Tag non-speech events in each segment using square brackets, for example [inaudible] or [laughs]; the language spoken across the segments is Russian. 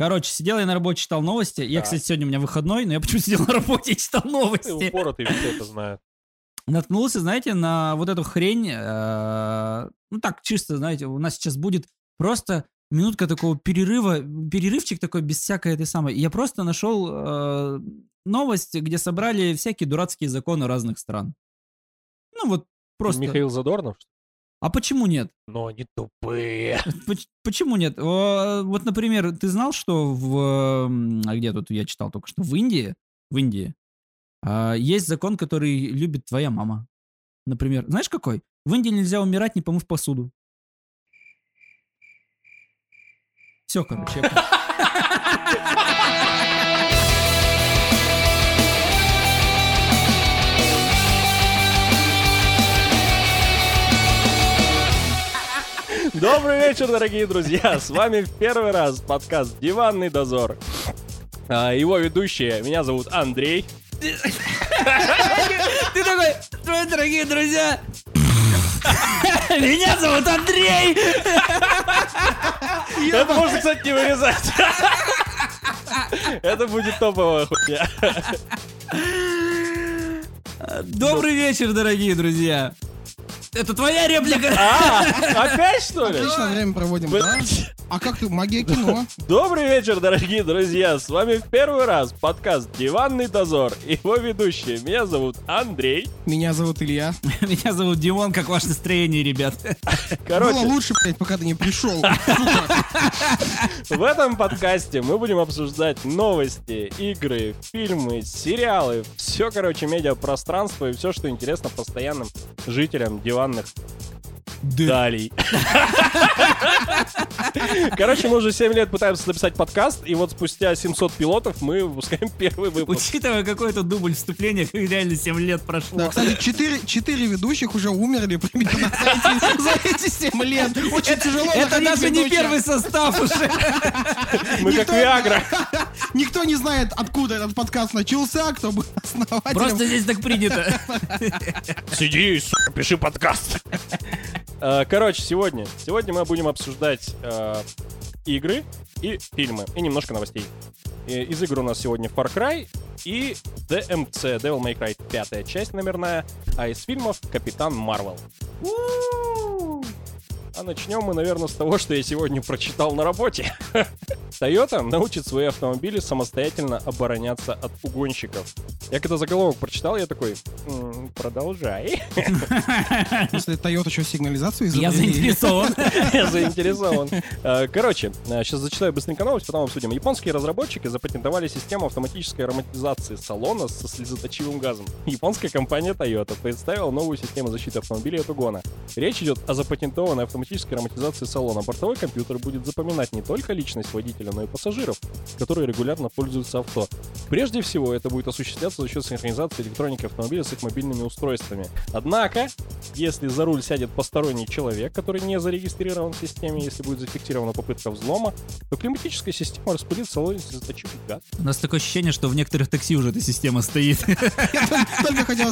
Короче, сидел я на работе, читал новости. Я, Так. кстати, сегодня у меня выходной, но я почему [laughs] сидел на работе и читал Ты новости. упоротый, все это знают. Наткнулся, знаете, на вот эту хрень. э, Ну так, чисто, знаете, у нас сейчас будет просто минутка такого перерыва, перерывчик такой без всякой этой самой. Я просто нашел э, новость, где собрали всякие дурацкие законы разных стран. Ну вот просто. Михаил Задорнов? А почему нет? Но они тупые. Поч- Почему нет? Вот, например, ты знал, что в... А где тут я читал только что? В Индии, в Индии а, есть закон, который любит твоя мама. Например, знаешь какой? В Индии нельзя умирать, не помыв посуду. Все, короче. [laughs] Добрый вечер, дорогие друзья! С вами в первый раз подкаст «Диванный дозор». А, Его ведущие, меня зовут Андрей. Ты такой, «Здравствуйте, дорогие друзья! Меня зовут Андрей! Это можно, кстати, не вырезать. Это будет топовая хуйня. Добрый вечер, дорогие друзья! Это твоя реплика? [laughs] А, опять что ли? Отлично время проводим, да? А как ты, магия кино? [laughs] Добрый вечер, дорогие друзья! С вами в первый раз подкаст «Диванный дозор». Его ведущие, меня зовут Андрей. Меня зовут Илья. [laughs] Меня зовут Димон, как ваше настроение, ребят? Короче, Было лучше, блядь, пока ты не пришел. В этом подкасте мы будем обсуждать новости, игры, фильмы, сериалы, все, короче, медиапространство и все, что интересно постоянным жителям диванных далей. Короче, мы уже 7 лет пытаемся записать подкаст, и вот спустя 700 пилотов мы выпускаем первый выпуск. Учитывая какой-то дубль вступления, как [laughs] реально 7 лет прошло. Да, кстати, четыре, четыре ведущих уже умерли примерно за эти, за эти 7 лет. Очень тяжело Это даже не первый состав уже. [laughs] Мы как Виагра. [laughs] Никто не знает, откуда этот подкаст начался, кто был основателем. Просто здесь так принято. Сиди, пиши подкаст. Э, Короче, сегодня, сегодня мы будем обсуждать э, игры и фильмы, и немножко новостей. Э, Из игр у нас сегодня Far Cry и DMC, Devil May Cry, пятая часть номерная, а из фильмов Капитан Марвел. А начнем мы, наверное, с того, что я сегодня прочитал на работе. [laughs] Toyota научит свои автомобили самостоятельно обороняться от угонщиков. Я когда заголовок прочитал, я такой, «М, продолжай. [laughs] Если Toyota еще сигнализацию [laughs] Я заинтересован. Я заинтересован. Э, Короче, сейчас зачитаю быстренько новость, потом обсудим. Японские разработчики запатентовали систему автоматической ароматизации салона со слезоточивым газом. Японская компания Toyota представила новую систему защиты автомобилей от угона. Речь идет о запатентованной автоматической ароматизации салона. Бортовой компьютер будет запоминать не только личность водителя, но и пассажиров, которые регулярно пользуются авто. Прежде всего, это будет осуществляться за счет синхронизации электроники автомобиля с их мобильными устройствами. Однако, если за руль сядет посторонний человек, который не зарегистрирован в системе, если будет зафиксирована попытка взлома, то климатическая система распылит в салоне слезоточивый газ. У нас такое ощущение, что в некоторых такси уже эта система стоит.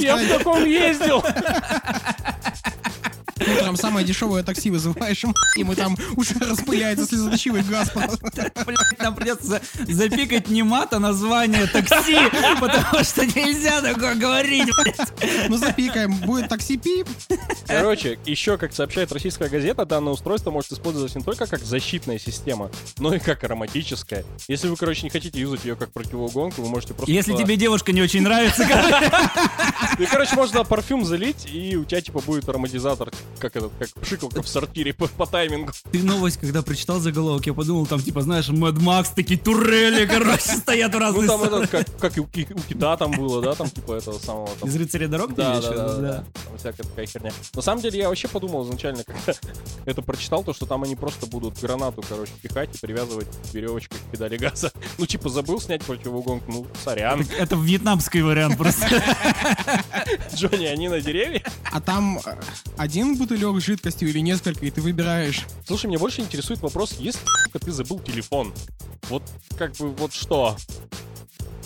Я в таком ездил! Утром самое дешевое такси вызываешь, и мы там уже распыляется слезоточивый газ. Блядь, Нам придется за- запикать не мат, а название такси, потому что нельзя такое говорить, блядь. Ну запикаем, будет такси пип. Короче, еще, как сообщает российская газета, данное устройство может использоваться не только как защитная система, но и как ароматическая. Если вы, короче, не хотите юзать ее как противоугонку, вы можете просто... Если туда- тебе девушка не очень нравится, короче, И, короче, можно парфюм залить, и у тебя, типа, будет ароматизатор, как этот, как пшикалка в сортире по, по таймингу. ты новость, когда прочитал заголовок, я подумал, там, типа, знаешь, Мэд Макс, такие турели, короче, [laughs] стоят в Ну, разные там стороны. этот, как, как и у, у кита там было, да, там, типа, этого самого... Там, Из рыцаря дорог Да, да, да, да. Там всякая такая херня. На самом деле, я вообще подумал изначально, когда [laughs] это прочитал, то, что там они просто будут гранату, короче, пихать и привязывать веревочкой к педали газа. [laughs] Ну, типа, забыл снять противоугонку, ну, сорян. Это вьетнамский вариант просто. Джонни, они на деревья? А там один бутылек с жидкостью или несколько, и ты выбираешь. Слушай, меня больше интересует вопрос, если ты забыл телефон, вот как бы вот что?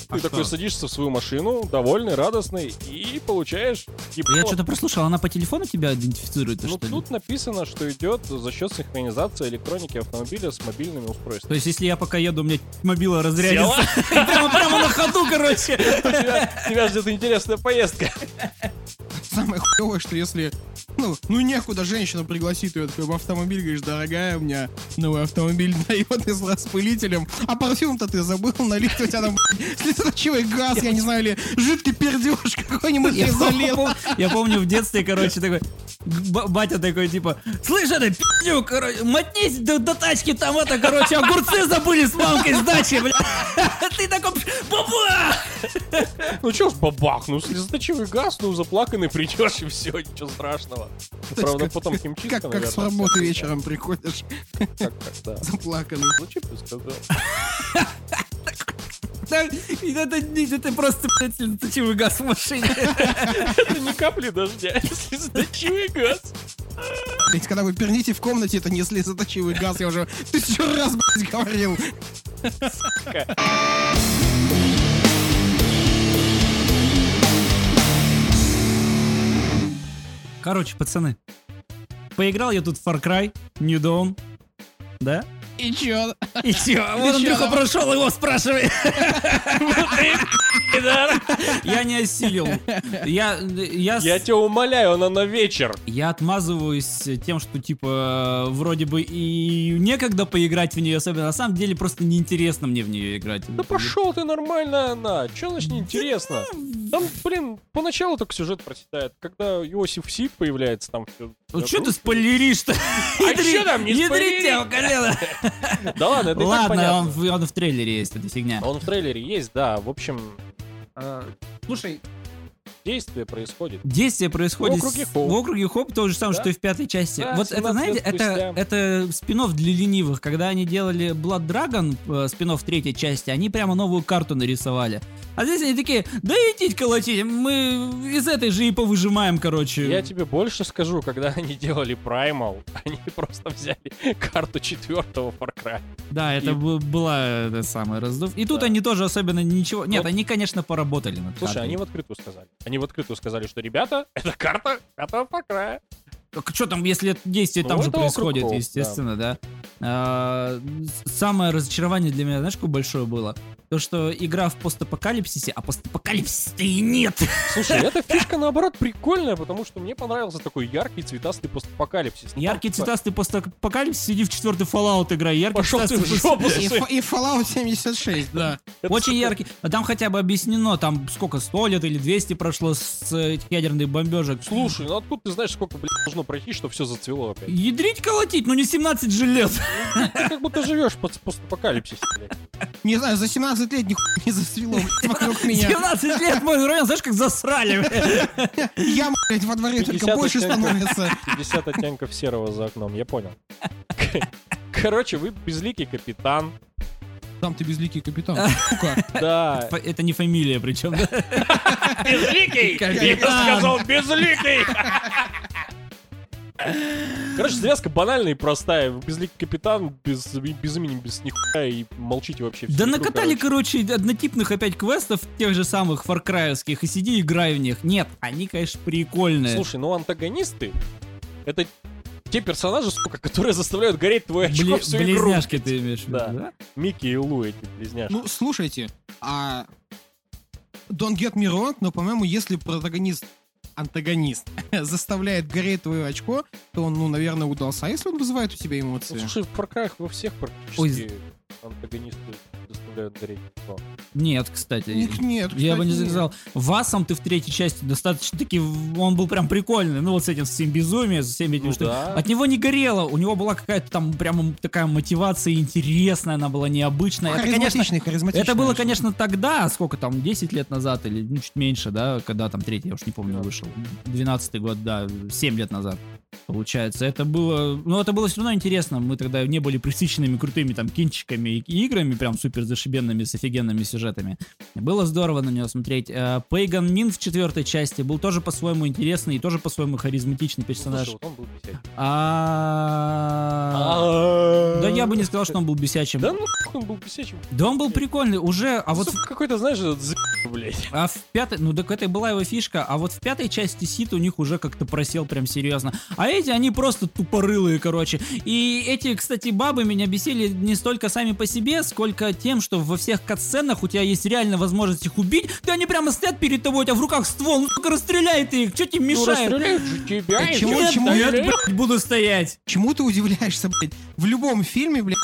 А Ты такой что? садишься в свою машину, довольный, радостный, и получаешь... ебало. Я что-то прослушал, она по телефону тебя идентифицирует, Ну, что ли? тут написано, что идет за счет синхронизации электроники автомобиля с мобильными То устройствами. есть, если я пока еду, у меня мобила разрядится. [laughs] Прямо, прямо на ходу, короче. Тебя, тебя ждет интересная поездка. Самое хуевое, что если, ну, ну некуда женщину пригласить ее такой в автомобиль, говоришь, дорогая, у меня новый автомобиль [laughs] Toyota с распылителем, а парфюм-то ты забыл налить, у тебя там [laughs] слезоточивый газ, я не знаю, или жидкий пердеж какой-нибудь Я залил. я помню в детстве, короче, такой, батя такой, типа, слышь, это пиздюк, короче, мотнись до, до тачки, там это, короче, огурцы забыли с мамкой с дачи, бля. [laughs] Ты такой, баба! Ну чё ж бабах, ну слезоточивый газ, ну заплаканный придешь и все, ничего страшного. Ну, То Правда, как- потом [laughs] химчистка, Как, как с наверное, работы вечером приходишь, Как, как, да. заплаканный. Ну, что ты сказал? Да, и Это, это просто, блядь, слезоточивый газ в машине. Это не капли дождя, [laughs] это слезоточивый газ. Ведь когда вы перните в комнате, это не слезоточивый газ, я уже тысячу раз, блядь, говорил. Короче, пацаны, поиграл я тут в Far Cry, New Dawn, да? И чё? И чё? Вот чё, Андрюха прошел, его спрашивай. [laughs] Я не осилил. Я, я, Я тебя умоляю, она на вечер. я отмазываюсь тем, что, типа, вроде бы и некогда поиграть в нее, особенно на самом деле просто неинтересно мне в нее играть. Да пошел ты, нормальная она. Че значит неинтересно? Там, блин, поначалу только сюжет проседает. Когда Иосиф Сик появляется, там все... Ну что ты спойлеришь-то? А чё там не спойлери? тебя, колено. [laughs] Да ладно, это Ладно, понятно. он, в- он в трейлере есть, эта фигня. Он в трейлере есть, да. В общем, Слушай, действие происходит. Действие происходит В округе Хоуп. в округе Хоуп, то же самое, Да. что и в пятой части. Да, вот это, 17 знаете, это, это спин для ленивых. Когда они делали Blood Dragon, э, спин третьей части, они прямо новую карту нарисовали. А здесь они такие, да идите колотить, мы из этой же и повыжимаем, короче. Я тебе больше скажу, когда [laughs] они делали Primal, [laughs] они просто взяли карту четвертого Far Cry. Да, это И- была эта самая раздув. И тут Да. они тоже особенно ничего... Нет, Ну, они, конечно, поработали над Слушай, картой. они в открытую сказали. Они в открытую сказали, что, ребята, [laughs] это карта пятого Cry. что там, если действие Ну, там же происходит, Хоуп, естественно, да. А, с- самое разочарование для меня, знаешь, какое большое было? То, что игра в постапокалипсисе, а постапокалипсиса и нет. Слушай, [laughs] эта фишка, наоборот, прикольная, потому что мне понравился такой яркий цветастый постапокалипсис. Ну, Яркий цветастый постапокалипсис, иди в четвертый Fallout играй. Яркий Пошел ты цветастый в жопу И, и Fallout 76, да. Очень яркий. А там хотя бы объяснено, там сколько, 100 лет или 200 прошло с этих ядерных бомбежек. Слушай, ну откуда ты знаешь, сколько, блядь, должно пройти, что все зацвело опять? Ядрить колотить, ну не 17 же лет. Ты как будто живешь под постапокалипсисе, блядь. Не знаю, за 17 лет нихуя не засвело вокруг [laughs] меня. 17 лет мой район, знаешь, как засрали. Я, блядь, во дворе только 50 больше становится. 50 оттенков серого за окном, я понял. Короче, вы безликий капитан. Там ты безликий капитан. Сука. [laughs] Да. Это не фамилия причем. [laughs] Безликий! Капитан. Я сказал безликий! Короче, завязка банальная и простая. Безликий капитан, без, без имени, без нихуя, и молчите вообще. Да накатали, короче. короче, однотипных опять квестов, тех же самых фаркраевских, и сиди играй в них. Нет, они, конечно, прикольные. Слушай, ну антагонисты — это те персонажи, сука, которые заставляют гореть твой очко Бли- всю игру. близняшки ты имеешь в виду, Да. да? Микки и Лу эти близняшки. Ну, слушайте, а... Don't get me wrong, но, по-моему, если протагонист антагонист [laughs] заставляет гореть твое очко, то он, ну, наверное, удался. А если он вызывает у тебя Ну, эмоции? слушай, в Cry во всех практически антагонисты гореть. очко. Нет, кстати. Ник- Нет, Я бы не кстати, нет. сказал. Васом ты в третьей части достаточно таки, он был прям прикольный. Ну вот с этим всем безумием, со всеми этими Ну штуками. да. От него не горело, у него была какая-то там прямо такая мотивация интересная, она была необычная. Это, конечно, Харизматичный, харизматичный. это было, конечно, тогда, сколько там, 10 лет назад или ну, чуть меньше, да, когда там третий, я уж не помню, вышел. 12 год, да, 7 лет назад. Получается, это было, ну это было все равно интересно. Мы тогда не были присыщенными крутыми там кинчиками и играми, прям супер зашибенными с офигенными сюжетами. Было здорово на него смотреть. Пейган Мин в четвертой части был тоже по-своему интересный и тоже по-своему харизматичный персонаж. Был бесячий. А... Да я бы не сказал, что он был бесячим. Да ну он был бесячим. Да он был прикольный уже, а вот... Какой-то, знаешь, блядь. А в пятой, ну так это и была его фишка, а вот в пятой части Сит у них уже как-то просел прям серьезно. А эти, они просто тупорылые, короче. И эти, кстати, бабы меня бесили не столько сами по себе, сколько тем, что во всех катсценах у тебя есть реально возможность их убить, да они прямо стоят перед тобой, у тебя в руках ствол, ну сука, расстреляй ты их, что тебе Ну, мешает? расстреляют же тебя. А чему- всё. Нет, чему- нет, блядь, буду стоять. Чему ты удивляешься, блядь? В любом фильме, блядь,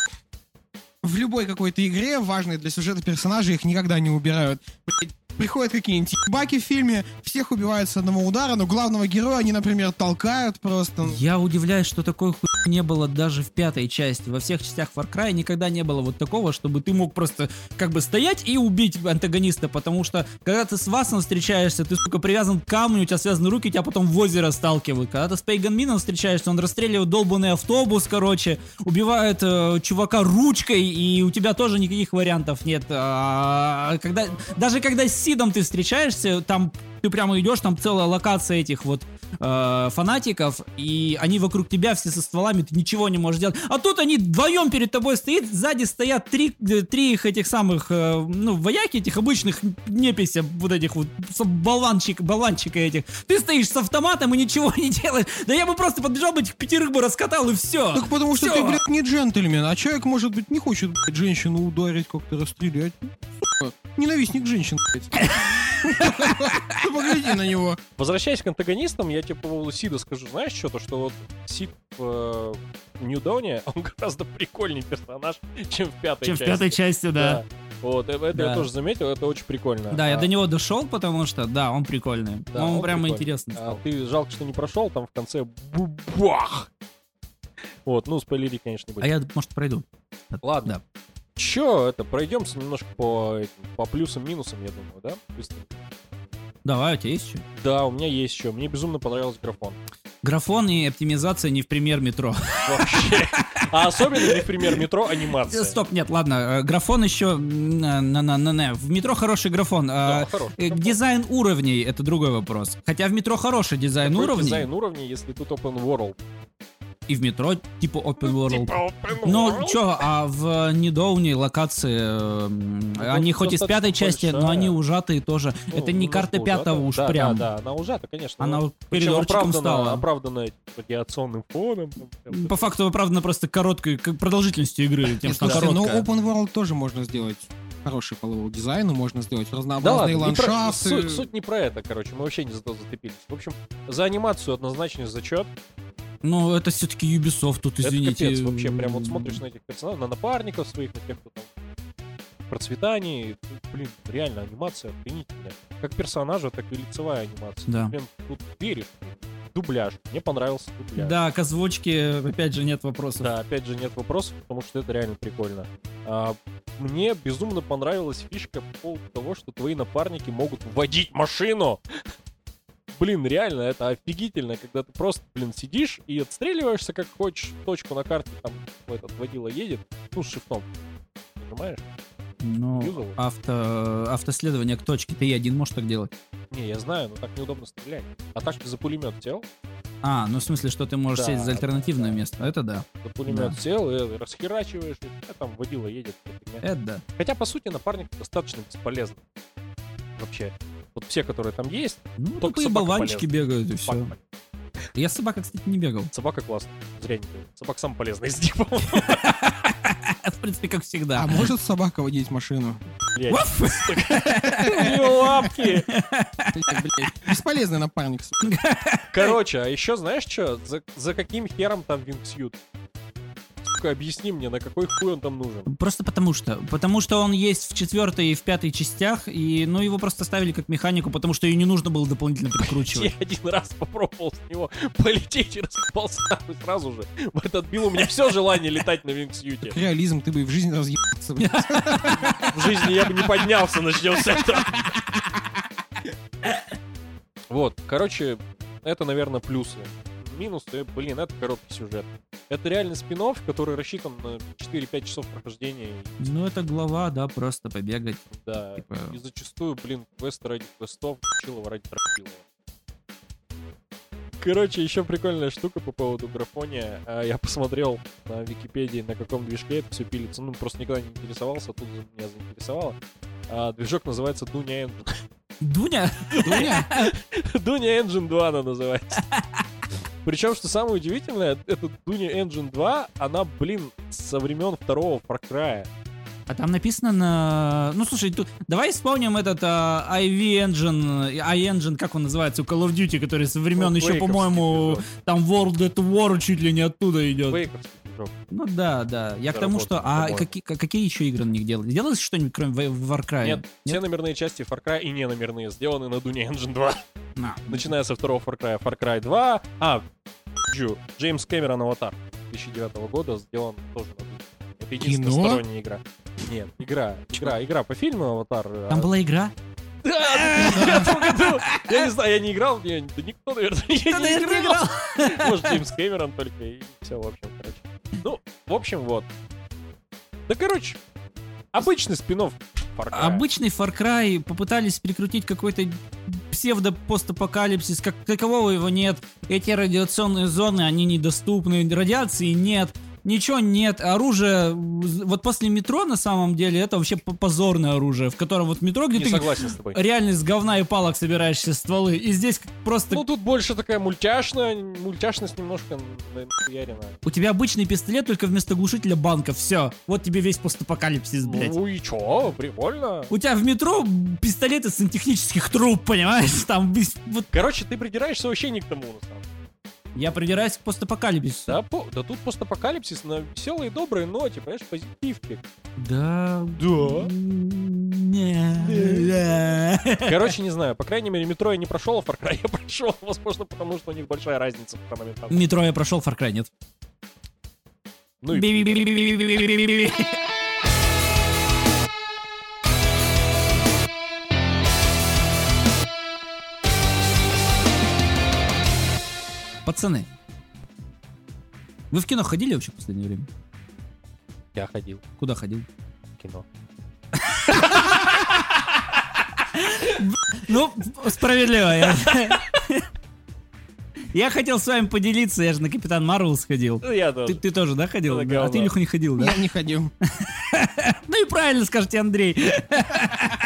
в любой какой-то игре, важной для сюжета персонажей, их никогда не убирают. Блядь, приходят какие-нибудь баки в фильме, всех убивают с одного удара, но главного героя они, например, толкают просто. Я удивляюсь, что такой хуй не было даже в пятой части. Во всех частях Far Cry никогда не было вот такого, чтобы ты мог просто как бы стоять и убить антагониста, потому что когда ты с Васом встречаешься, ты, сука, привязан к камню, у тебя связаны руки, тебя потом в озеро сталкивают. Когда ты с Пейган Мином встречаешься, он расстреливает долбанный автобус, короче, убивает э, чувака ручкой, и у тебя тоже никаких вариантов нет. А, когда, даже когда с Сидом ты встречаешься, там ты прямо идешь, там целая локация этих вот э, фанатиков, и они вокруг тебя все со стволами, ты ничего не можешь делать. А тут они вдвоем перед тобой стоят, сзади стоят три, э, три их этих самых, э, ну, вояки этих обычных непися, вот этих вот болванчик, болванчика этих. Ты стоишь с автоматом и ничего [laughs] не делаешь. Да я бы просто подбежал бы этих пятерых бы раскатал и все. Так потому что Всё. ты, блядь, не джентльмен, а человек, может быть, не хочет, блядь, женщину ударить, как-то расстрелять. Ну, Ненавистник женщин, блядь. Погляди на него. Возвращаясь к антагонистам, я тебе по поводу Сида скажу, знаешь что, то что вот Сид в э, Dawn, [laughs] он гораздо прикольнее персонаж, чем в пятой Чем в части. пятой части, да. Вот, э, это Да. я тоже заметил, это очень прикольно. Да, я А, до него дошел, потому что, да, он прикольный. Да, он, он прямо прикольный. интересный а ты жалко, что не прошел, там в конце бубах. Вот, ну, спойлерить, конечно, не А я, может, пройду. Ладно. Да. Чё, это, пройдемся немножко по, по плюсам-минусам, я думаю, да? Быстренько. Давай, у тебя есть что? Да, у меня есть еще. Мне безумно понравился графон. Графон и оптимизация не в пример метро. Вообще. А особенно, не в пример метро, анимация. Стоп, нет, ладно. э, Графон еще... на на на на В метро хороший графон. Да, а, хорош. э, Дизайн уровней — это другой вопрос. Хотя в метро хороший дизайн Какой уровней. дизайн уровней, если тут open world? И в метро типа open world. Типа open Ну, world? чё, а в Недоуне локации, э, Ну, они хоть из пятой достаточно части, но большая. они ужатые тоже. Ну, Это не карта пятого уж да, прям. Да, да, она ужата, конечно. Она но- коридорчиком оправдана- стала. Оправдана радиационным фоном. По факту, оправдано просто короткой продолжительностью игры, тем, что ну короткая. open world тоже можно сделать хороший по level дизайну, можно сделать Да разнообразные ладно, не про- ландшафты. суть, суть не про это, короче, мы вообще не за то зацепились. В общем, за анимацию однозначный зачет. Ну, это все-таки Ubisoft, тут, извините. Это капец вообще, прям вот смотришь на этих персонажей, на напарников своих, на тех, кто там процветании, тут, блин, реально анимация охренительная. Как персонажа, так и лицевая анимация. Да. Блин, тут веришь. Дубляж. Мне понравился дубляж. Да, к озвучке, опять же, нет вопросов. Да, опять же, нет вопросов, потому что это реально прикольно. А, мне безумно понравилась фишка по поводу того, что твои напарники могут водить машину. Блин, реально, это офигительно, когда ты просто, блин, сидишь и отстреливаешься как хочешь, точку на карте, там этот водила едет, ну, с шифтом. Нажимаешь? Ну, авто, автоследование к точке. Ты и один можешь так делать. Не, я знаю, но так неудобно стрелять. А так ты за пулемет сел, А, ну в смысле, что ты можешь Да, сесть за альтернативное да. место. Это да. за пулемет сел, и расхерачиваешь, и а там водила едет. Это да. Хотя, по сути, напарник достаточно бесполезный. Вообще. Вот все, которые там есть, Ну, Только тупые собака болванчики бегают, и все. собака. Я с собакой, кстати, не бегал. Собака классная. Зря не говорю. Собака самый полезный из них, по-моему. [laughs] В принципе, как всегда. А может собака водить машину? Блядь. [laughs] У нее лапки. Бесполезный напарник. Короче, а еще знаешь что? За, каким хером там вингсьют? Сука, объясни мне, на какой хуй он там нужен? Просто потому что. Потому что он есть в четвертой и в пятой частях, и ну его просто ставили как механику, потому что ее не нужно было дополнительно [laughs] Я прикручивать. один раз попробовал с него полететь и раскопался сразу же. Вот отбил у меня все желание летать на вингсьюте. Реализм, ты бы и в жизни разъебался. [laughs] В жизни я бы не поднялся, начнем с этого. Вот, короче, это, наверное, плюсы. Минус, то, блин, это короткий сюжет. Это реально спин который рассчитан на 4-5 часов прохождения. Ну, это глава, да, просто побегать. Да, Типа- и зачастую, блин, квесты ради квестов, Дрочилова ради Дрочилова. Короче, еще прикольная штука по поводу графония. А, Я посмотрел на Википедии, на каком движке это все пилится. Ну, просто никогда не интересовался, тут меня заинтересовало. А, Движок называется Дуня Engine. Дуня? [laughs] Дуня? Дуня Engine 2 она называется. Причем, что самое удивительное, эта Дуня Engine 2, она, блин, со времен второго Far Cry. А там написано на... Ну, слушай, тут... давай вспомним этот а, IV Engine, i-Engine, как он называется, у Call of Duty, который со времен еще, Quake'овский по-моему, там World at War чуть ли не оттуда идет. Quake'овский движок. Ну да, да. Я к тому, что... А какие, ка- какие еще игры на них делали? Делалось что-нибудь, кроме Wa- War Cry? Нет, все номерные части Far Cry и не номерные сделаны на Дуне Engine 2. А, Начиная со второго Far Cry, Far Cry 2. А, Джеймс Кэмерон Аватар 2009 года сделан тоже на Дуне. Это единственная Кино? сторонняя игра. Нет, игра, игра, игра по фильму Аватар. а, Там была игра? Да, в 2009 году. Я не знаю, я не играл, да никто, наверное, не играл. Может, Джеймс Кэмерон только, и все, в общем. Ну, в общем, вот. Да, короче, обычный спин Far Cry. Обычный Far Cry попытались перекрутить какой-то псевдо-постапокалипсис, как такового его нет. Эти радиационные зоны, они недоступны, радиации нет, ничего нет. Оружие, вот после метро на самом деле, это вообще позорное оружие, в котором вот метро, где Не ты согласен с тобой. реально из говна и палок собираешь все стволы, и здесь просто Ну, тут больше такая мультяшная, мультяшность немножко нахуярена. у тебя обычный пистолет, только вместо глушителя банка, все. Вот тебе весь постапокалипсис, блядь. Ну и чё, прикольно. У тебя в метро пистолет из сантехнических труб, понимаешь? Там вот Короче, ты придираешься вообще не к тому, на самом деле. Я придираюсь к постапокалипсису. Да, по- да тут постапокалипсис на веселой и доброй ноте, понимаешь, позитивки. Да. Да. Не. Короче, не знаю, по крайней мере, метро я не прошел, а Far Cry я прошел. [laughs] Возможно, потому что у них большая разница в хронометраже. Метро я прошел, Far Cry нет. Ну и Пацаны, вы в кино ходили вообще в последнее время? я ходил Куда ходил? в кино. Ну, справедливо. Я, я хотел с вами поделиться, я же на Капитан Марвел сходил. Ну, я Ты, тоже. ты тоже, да, ходил? Да. А ты. Илюха, не ходил, да? Я не ходил. Ну и правильно скажете, Андрей.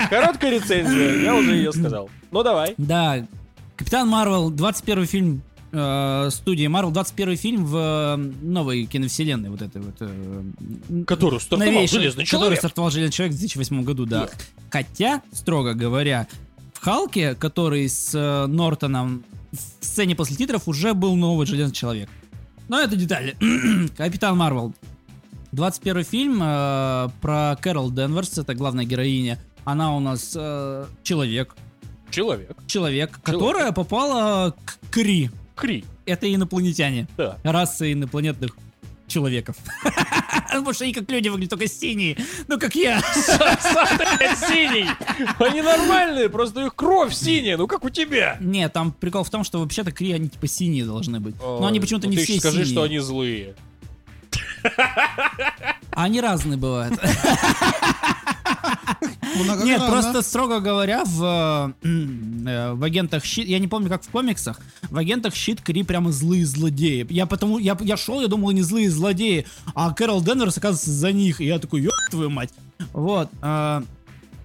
Короткая рецензия, я уже ее сказал. Ну давай. Да, Капитан Марвел, 21 фильм э, студии Марвел, 21 фильм в э, новой киновселенной, вот этой вот. э, Который новейшей, который стартовал Железный человек в 2008 году, да. Да. Хотя, строго говоря, в Халке, который с э, Нортоном в сцене после титров уже был новый Железный человек. Но это детали. [clears throat] Капитан Марвел. 21 фильм э, про Кэрол Денверс, это главная героиня. Она у нас э, человек. Человек. Человек, которая попала к Кри. Кри. Это инопланетяне. Да. Раса инопланетных человеков. [laughs] Потому что они как люди выглядят, только синие. Ну, как я. [laughs] Сам ты, блядь, синий. Они нормальные, просто их кровь синяя, ну как у тебя. Нет, там прикол в том, что вообще-то Кри, они типа синие должны быть. Но они почему-то Ну не все ещё скажи, синие. что они злые. Они разные бывают. [laughs] Нет, просто, строго говоря, в, э, э, в агентах щит, я не помню, как в комиксах, в агентах щит Кри прямо злые злодеи. Я потому, я, я шел, я думал, они злые злодеи, а Кэрол Денверс, оказывается, за них. И я такой, ёб твою мать. Вот. э,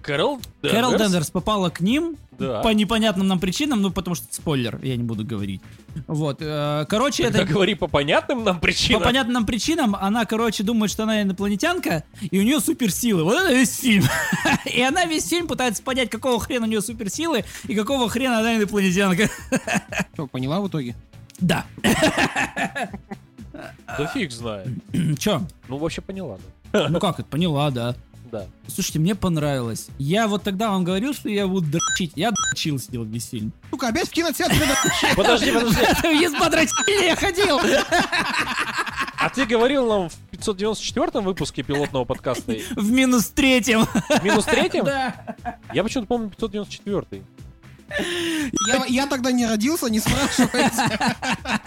Кэрол Кэрол Денверс попала к ним Да. по непонятным нам причинам, ну, потому что спойлер, я не буду говорить. Вот. э, Короче, Тогда это... говори по понятным нам По причинам. понятным нам причинам она, короче, думает, что она инопланетянка, и у нее суперсилы. Вот это весь фильм. [laughs] И она весь фильм пытается понять, какого хрена у нее суперсилы, и какого хрена она инопланетянка. [laughs] Что, поняла в итоге? Да. Да фиг знает. Че? Ну, вообще поняла. да. Ну как это, поняла, да. Да. Слушайте, мне понравилось. Я вот тогда вам говорил, что я буду дрочить. Я дрочил сидел весь фильм. Сука, опять в кинотеатре надо- Подожди, подожди. [laughs] Из подрочили я ходил. А ты говорил нам в 594 выпуске пилотного подкаста В минус третьем. в минус третьем? Да. Я почему-то помню 594. Я, я тогда не родился, не спрашивайте.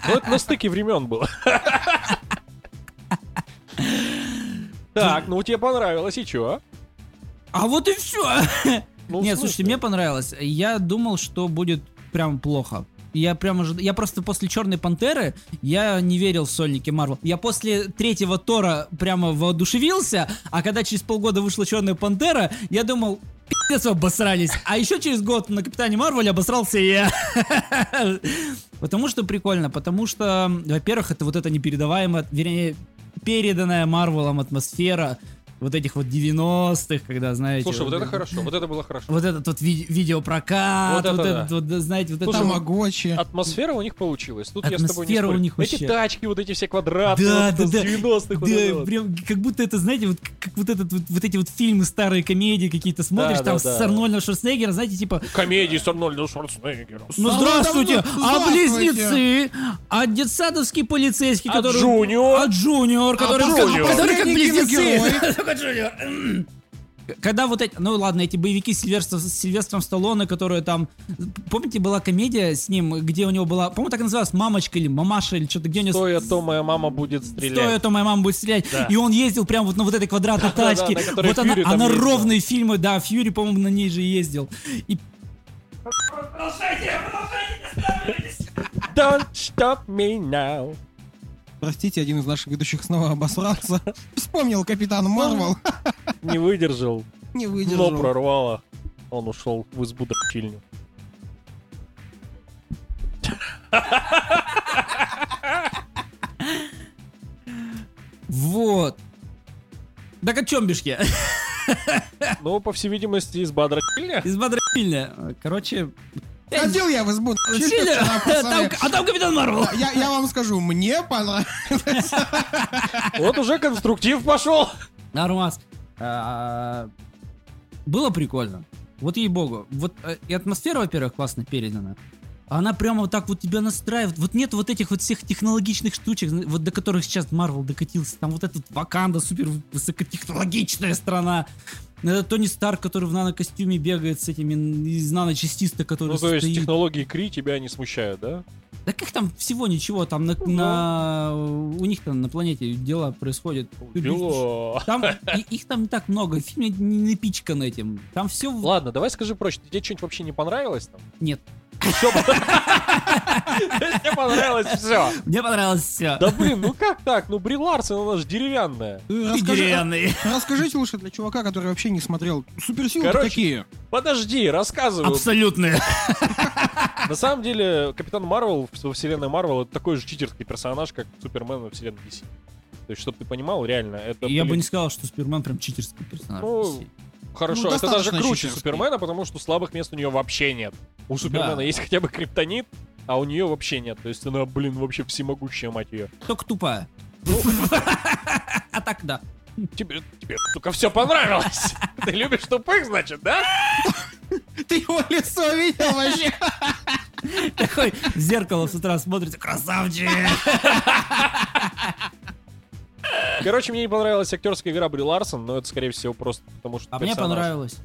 Ну, это на стыке времен было. Так, ну тебе понравилось, и чё? А вот и все. [laughs] Ну, Нет, слушайте, мне понравилось. Я думал, что будет прям плохо. Я прям ожид- Я просто после Черной Пантеры я не верил в сольники Марвел. Я после третьего Тора прямо воодушевился, а когда через полгода вышла Черная Пантера, я думал, пиздец, обосрались. А еще через год на Капитане Марвеле обосрался я. [laughs] Потому что прикольно, потому что, во-первых, это вот эта непередаваемая, вернее, переданная Марвелом атмосфера вот этих вот 90-х, когда, знаете... Слушай, вот это хорошо, вот это было хорошо. Вот этот вот ви- видеопрокат, Вот вот, это этот вот, да, знаете, вот Слушай, это... Тамагочи. Атмосфера у них получилась. Тут я с тобой не Атмосфера спорю. у них Эти вообще. тачки, вот эти все квадратные, Да, вот да, да. 90-х. вот Да, вот. прям как будто это, знаете, вот как, вот этот вот, вот эти вот фильмы старые комедии какие-то смотришь, Да, там да, да. с Арнольдом Шварценеггером, знаете, типа, Комедии с Арнольдом Шварценеггером. ну здравствуйте, давно- а близнецы, а детсадовский полицейский, А который... Junior? А Junior, который, как- Junior? который как близнецы. [laughs] Только Junior. Когда вот эти, ну ладно, эти боевики с Сильвестром, с Сильвестром Сталлоне, которые там, помните, была комедия с ним, где у него была, по-моему, так и называлась, мамочка или мамаша или что-то, где у него Стой, а то моя мама будет стрелять. Стой, а то моя мама будет стрелять. Да. И он ездил прям вот на вот этой квадратной Да, да, тачке. на которой вот она, она ездил. ровные фильмы, да, Fury, по-моему, на ней же ездил. И Don't stop me now. Простите, один из наших ведущих снова обосрался. [laughs] Вспомнил Капитан Марвел. [laughs] Не выдержал, Не но выдержал. прорвало. Он ушел в избу дрочильню. вот. Так о чем бишь я? Ну, по всей видимости, изба дрочильня. Из бодрильня. Короче... Ходил я в избу. А там Капитан Марвел. Я, вам скажу, мне понравилось. Вот уже конструктив пошел. Нормас. А, Было прикольно. Вот ей-богу. Вот э, и атмосфера, во-первых, классно передана. А Она прямо вот так вот тебя настраивает. Вот нет вот этих вот всех технологичных штучек, вот до которых сейчас Марвел докатился. Там вот этот Ваканда, супер высокотехнологичная страна. Это Тони Старк, который в нано-костюме бегает с этими из наночастиста, который Ну, то есть стоит. технологии Кри тебя не смущают, да? Да как там всего ничего, там на, Ну, на- у них там на планете дела происходят. Дела. Там, и- их там не так много, в фильме не напичкан этим. Там все... Ладно, давай скажи проще, тебе что-нибудь вообще не понравилось там? Нет, Все. [laughs] Мне понравилось все. мне понравилось все. Да блин, ну как так? Ну Бри Ларсон, она же деревянная. Расскажи- [laughs] Расскажите лучше для чувака, который вообще не смотрел. Суперсилы какие? Подожди, рассказываю. Абсолютные. На самом деле, Капитан Марвел во вселенной Марвел это такой же читерский персонаж, как Супермен во вселенной DC. То есть, чтобы ты понимал, реально, это... Я бы блин, не сказал, что Супермен прям читерский персонаж. Ну, Хорошо, Ну, это даже круче читерский. Супермена, потому что слабых мест у нее вообще нет. У Супермена Да. есть хотя бы криптонит, а у нее вообще нет. То есть она, блин, вообще всемогущая, мать ее. Только тупая. [laughs] А так да. Тебе, тебе только все понравилось. [laughs] Ты любишь тупых, значит, да? [laughs] Ты его лицо видел вообще? Такой в зеркало с утра смотрится, красавчик. Короче, мне не понравилась актерская игра Бри Ларсон, но это, скорее всего, просто потому что А мне персонаж. понравилось.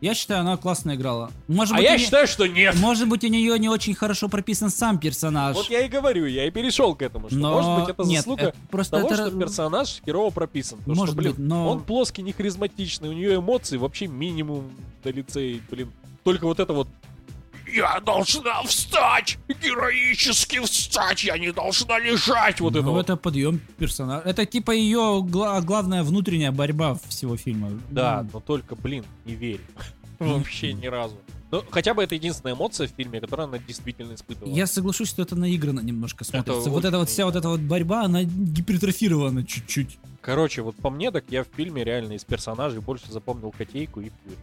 Я считаю, она классно играла. Может А быть, я не- считаю, что нет. Может быть, у нее не очень хорошо прописан сам персонаж. Вот я и говорю, я и перешел к этому, что, Но может быть, это нет, заслуга это просто того, это- что персонаж херово прописан. Потому Может что, блин, быть, но- он плоский, не харизматичный, у нее эмоций вообще минимум на лице, и, блин, только вот это вот я должна встать! Героически встать! Я не должна лежать! Вот ну, это вот. это подъем персонажа. Это типа ее гла- главная внутренняя борьба всего фильма. Да, Ну, но только, блин, не верю. [laughs] Вообще ни разу. Ну, хотя бы это единственная эмоция в фильме, которую она действительно испытывала. Я соглашусь, что это наигранно немножко смотрится. вот эта вот вся вот эта вот борьба, она гипертрофирована чуть-чуть. Короче, вот по мне, так я в фильме реально из персонажей больше запомнил Котейку и Фьюри.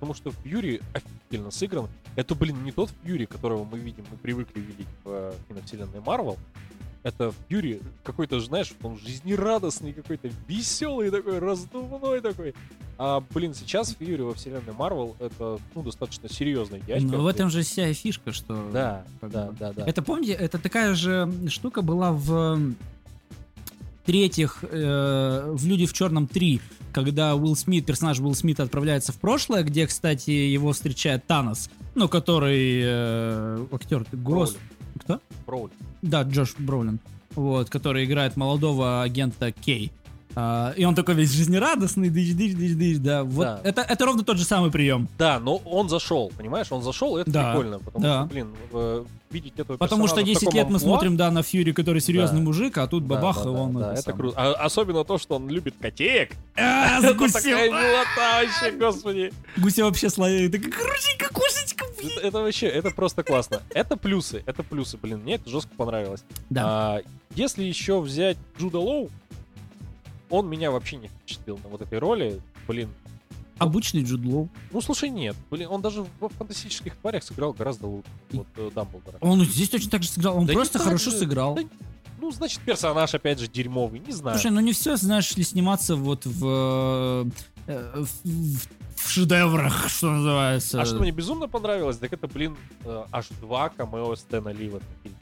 Потому что Фьюри офигительно сыгран. Это, блин, не тот Фьюри, которого мы видим, мы привыкли видеть в э, киновселенной Марвел. Это Фьюри какой-то, знаешь, он жизнерадостный какой-то, веселый такой, раздувной такой. А, блин, сейчас Фьюри во вселенной Марвел это, ну, достаточно серьезный дядька. Но в этом же вся и фишка, что... Да, да, бы. да, да. Это помните, это такая же штука была в В-третьих, э, в «Люди в черном 3», когда Уилл Смит, персонаж Уилл Смита отправляется в прошлое, где, кстати, его встречает Танос, ну, который э, актер, гос... Кто? Броули. Да, Джош Броулин, вот, который играет молодого агента Кей. А, и он такой весь жизнерадостный, дыш, дыш, дыш, дыш, да. Вот Да. Это, это ровно тот же самый прием. Да, но он зашел, понимаешь? Он зашел, и это Да, прикольно. Потому да. что, блин, э, видеть этого Потому что персонажа в 10 таком лет мы амплуа- смотрим, да, на Фьюри, который серьезный Да. мужик, а тут Да, бабах, да, и да, он... да, это самое. круто. А особенно то, что он любит котеек. А, [laughs] Это гусем. такая милота вообще, [laughs] господи. Гуся вообще слои. Такая крутенькая кошечка, блин. Это, это вообще, это просто классно. Это плюсы, это плюсы, блин, мне это жестко понравилось. Да. А, если еще взять Джуда Лоу, он меня вообще не впечатлил на вот этой роли. Блин, Обычный Джуд Лоу. ну слушай, нет. Блин, он даже во фантастических тварях сыграл гораздо лучше. Вот э, Дамблдора. Он здесь точно так же сыграл. Он Да просто хорошо же. сыграл. Да Ну, значит, персонаж, опять же, дерьмовый, не знаю. Слушай, ну не все, знаешь, ли сниматься вот в, э, в, в- в шедеврах, что называется. А что мне безумно понравилось, так это, блин, э, аж два камео Стэна Ли в этом фильме.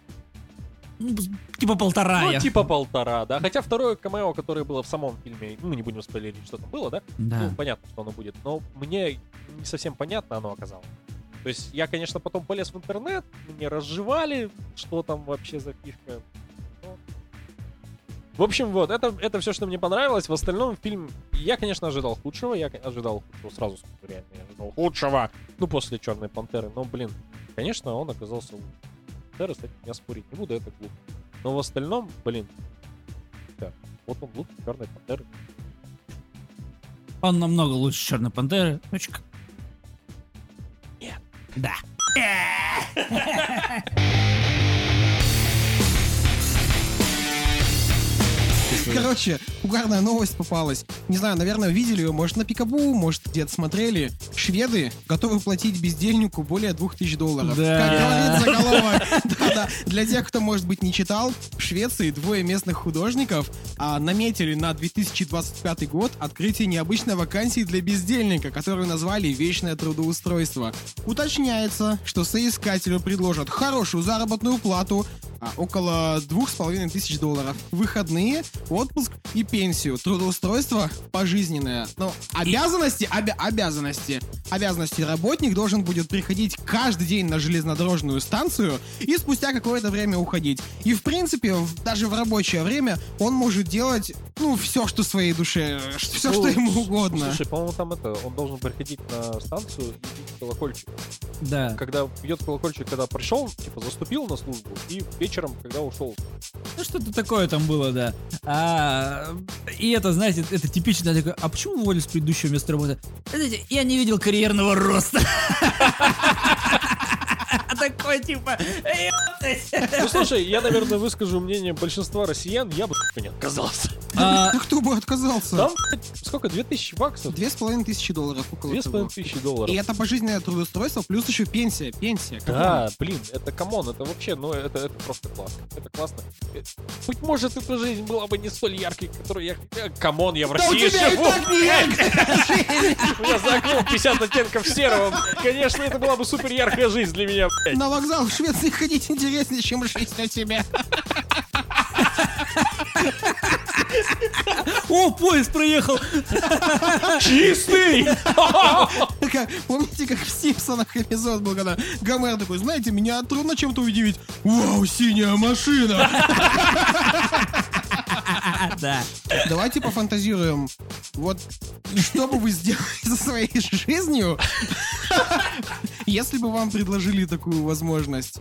Ну, типа полтора. Ну, я- типа полтора, да. Хотя второе камео, которое было в самом фильме, ну, не будем спойлерить, что там было, да? Да. Ну, понятно, что оно будет. Но мне не совсем понятно оно оказалось. То есть я, конечно, потом полез в интернет, мне разжевали, что там вообще за фишка. Но- В общем, вот, это, это все, что мне понравилось. В остальном фильм, я, конечно, ожидал худшего. Я ожидал худшего сразу, скажу, реально, я ожидал худшего. Ну, после Черной Пантеры. Но, блин, конечно, он оказался лучше. Пантера, с этим я спорить не буду, это глупо. Но в остальном, блин, да, вот он лучше Черной Пантеры. Он намного лучше Черной Пантеры. Точка. Нет. Да. [laughs] Короче, угарная новость попалась. Не знаю, наверное, видели ее, может, на Пикабу, может, где-то смотрели. Шведы готовы платить бездельнику более 2000 долларов. Да. Как говорит заголовок. Да-да. Для тех, кто, может быть, не читал, в Швеции двое местных художников а, наметили на 2025 год открытие необычной вакансии для бездельника, которую назвали «Вечное трудоустройство». Уточняется, что соискателю предложат хорошую заработную плату, а, около двух с половиной тысяч долларов. Выходные, отпуск и пенсию. Трудоустройство пожизненное. Но обязанности, обя- обязанности. Обязанности работник должен будет приходить каждый день на железнодорожную станцию и спустя какое-то время уходить. И в принципе, в- даже в рабочее время он может делать, ну, все, что своей душе, все, что Ну, ему угодно. Слушай, по-моему, там это, он должен приходить на станцию и бить колокольчик. Да. Когда бьет колокольчик, когда пришел, типа, заступил на службу, и вечером, когда ушел. Ну что-то такое там было, да. А, и это, знаете, это типично такое, а почему уволили с предыдущего места работы? Знаете, я не видел карьерного роста. [laughs] Такой типа. Ну, слушай, я, наверное, выскажу мнение большинства россиян, я бы не отказался. А, Да кто бы отказался? Там, сколько, 2000 баксов? Две с половиной тысячи долларов около Две с того. половиной тысячи долларов. И это пожизненное трудоустройство, плюс еще пенсия. Пенсия. come on. Да, блин, это come on, это вообще, ну, это, это просто классно. Это классно. Э, Быть может, эта жизнь была бы не столь яркой, которую я... э, Come on, я в России живу! так не яркая [laughs] У меня за окном 50 оттенков серого. Конечно, это была бы супер яркая жизнь для меня, блядь. На вокзал в Швеции ходить интереснее, чем жизнь у тебя. О, поезд проехал! Чистый! Помните, как в Симпсонах эпизод был, когда Гомер такой, знаете, меня трудно чем-то удивить. Вау, синяя машина! Да. Давайте пофантазируем. Вот что бы вы сделали со своей жизнью, если бы вам предложили такую возможность?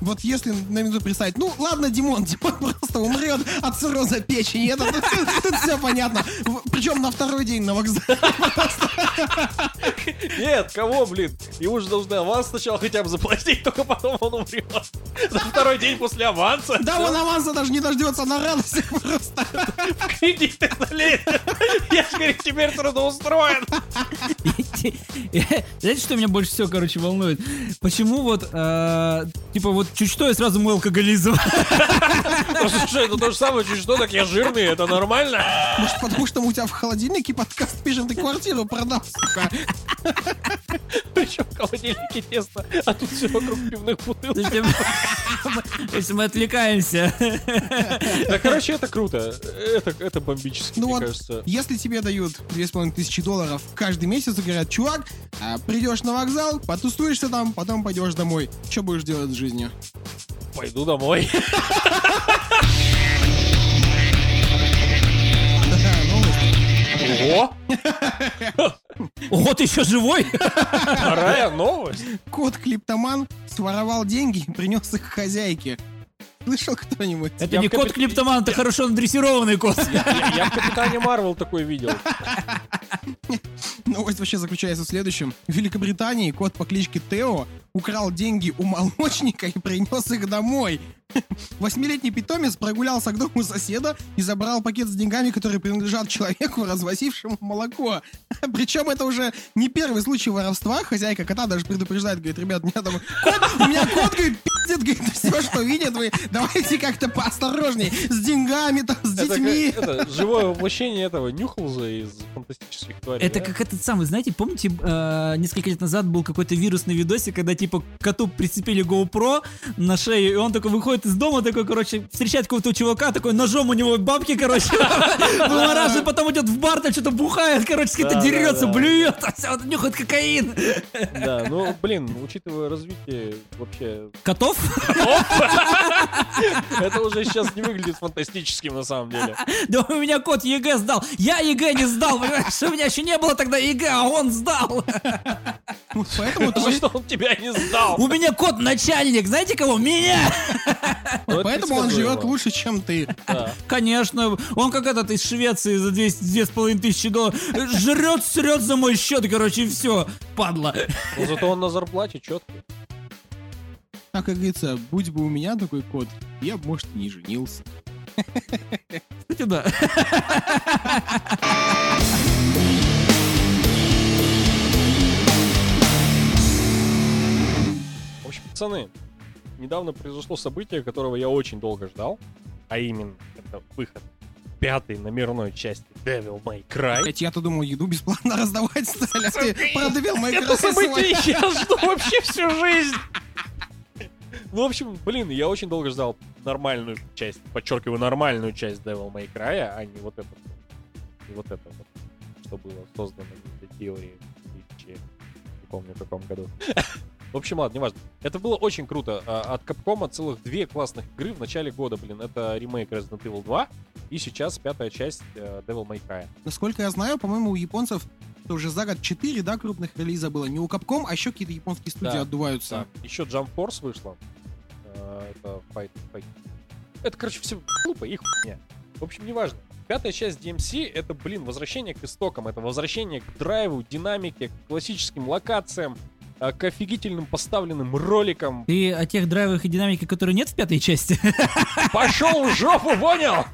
Вот если на минуту представить, ну ладно, Димон, [laughs] Димон просто умрет от цирроза печени, это тут, все понятно. Причем на второй день на вокзале. Нет, кого, блин? Ему же должны аванс сначала хотя бы заплатить, только потом он умрет. На второй день после аванса. Да, он аванса даже не дождется на радостях просто. Кредиты налезет. Я же, говорит, теперь трудоустроен. Знаете, что меня больше всего, короче, волнует? Почему вот, э, типа, вот чуть что, и сразу мой алкоголизм. Слушай, ну то же самое, чуть что, так я жирный, это нормально? Может, потому что мы у тебя в холодильнике подкаст пишем, ты квартиру продал, сука. Причем в холодильнике тесто, а тут все вокруг пивных бутылок. То есть, Если мы отвлекаемся. Да, короче, это круто. Это, это бомбически, Ну мне вот, кажется. если тебе дают 2500 долларов каждый месяц и говорят, чувак, а, придешь на вокзал, потусуешься там, потом пойдешь домой. Что будешь делать с жизнью? Пойду домой. [laughs] Ого! Ого, ты еще живой? [laughs] Вторая новость. Кот Клиптоман своровал деньги и принес их хозяйке. Слышал кто-нибудь? Это Я не капит- кот Клиптоман, это хорошо надрессированный кот. Я, я в Капитане Марвел такой видел. [laughs] [laughs] Новость вообще заключается в следующем. В Великобритании кот по кличке Тео украл деньги у молочника и принес их домой. [laughs] Восьмилетний питомец прогулялся к дому соседа и забрал пакет с деньгами, которые принадлежат человеку, развозившему молоко. [laughs] Причем это уже не первый случай воровства. Хозяйка кота даже предупреждает, говорит, ребят, у меня там кот, у меня кот, говорит, пиздит, говорит, все, что видит, вы давайте как-то поосторожней с деньгами, там, с Это, детьми. как- это живое воплощение этого Нюхлза из фантастических тварей. Это как этот самый, знаете, помните, э, несколько лет назад был какой-то вирусный видосик, когда типа коту прицепили GoPro на шею, и он такой выходит из дома, такой, короче, встречает какого-то чувака, такой ножом у него бабки, короче, [laughs] вымораживает, потом идет в бар, там что-то бухает, короче, с кем-то дерется, блюет, а нюхает кокаин. [laughs] Да, ну, блин, учитывая развитие вообще... Котов? [laughs] Это уже сейчас не выглядит фантастическим на самом деле. Да у меня кот ЕГЭ сдал. Я ЕГЭ не сдал, понимаешь? У меня еще не было тогда ЕГЭ, а он сдал. Вот Поэтому За твой- что он тебя не сдал? У меня кот начальник, знаете кого? Меня! Ну, это Поэтому он живет лучше, чем ты. Конечно, он как этот из Швеции за 200 две с половиной тысячи долларов. Жрет, срет за мой счет, короче, и все. Падла. Но зато он на зарплате четкий. А как говорится, будь бы у меня такой кот, я бы, может, и не женился. Кстати, да. Пацаны, недавно произошло событие, которого я очень долго ждал, а именно это выход пятой номерной части Devil May Cry. Блять, я-то думал, еду бесплатно раздавать стали, а ты продавил мои Это красы событие свои. я жду вообще всю жизнь. Ну, в общем, блин, я очень долго ждал нормальную часть, подчеркиваю, нормальную часть Devil May Cry, а не вот это. Не вот это вот, что было создано для теории в 2000, не помню в каком году. В общем, ладно, неважно. Это было очень круто. А, От Capcom целых две классных игры в начале года, блин. Это ремейк Resident Evil 2 и сейчас пятая часть э, Devil May Cry. Насколько я знаю, по-моему, у японцев уже за год 4, да, крупных релиза было. Не у Capcom, а еще какие-то японские студии Да, отдуваются. Да. Еще Jump Force вышла. Э, Это Fight, Fight. Это, короче, все глупо, их хуйня. В общем, неважно. Пятая часть DMC — это, блин, возвращение к истокам. Это возвращение к драйву, динамике, к классическим локациям, к офигительным поставленным роликам. Ты о тех драйвах и динамике, которые нет в пятой части? [laughs] Пошел в жопу, понял?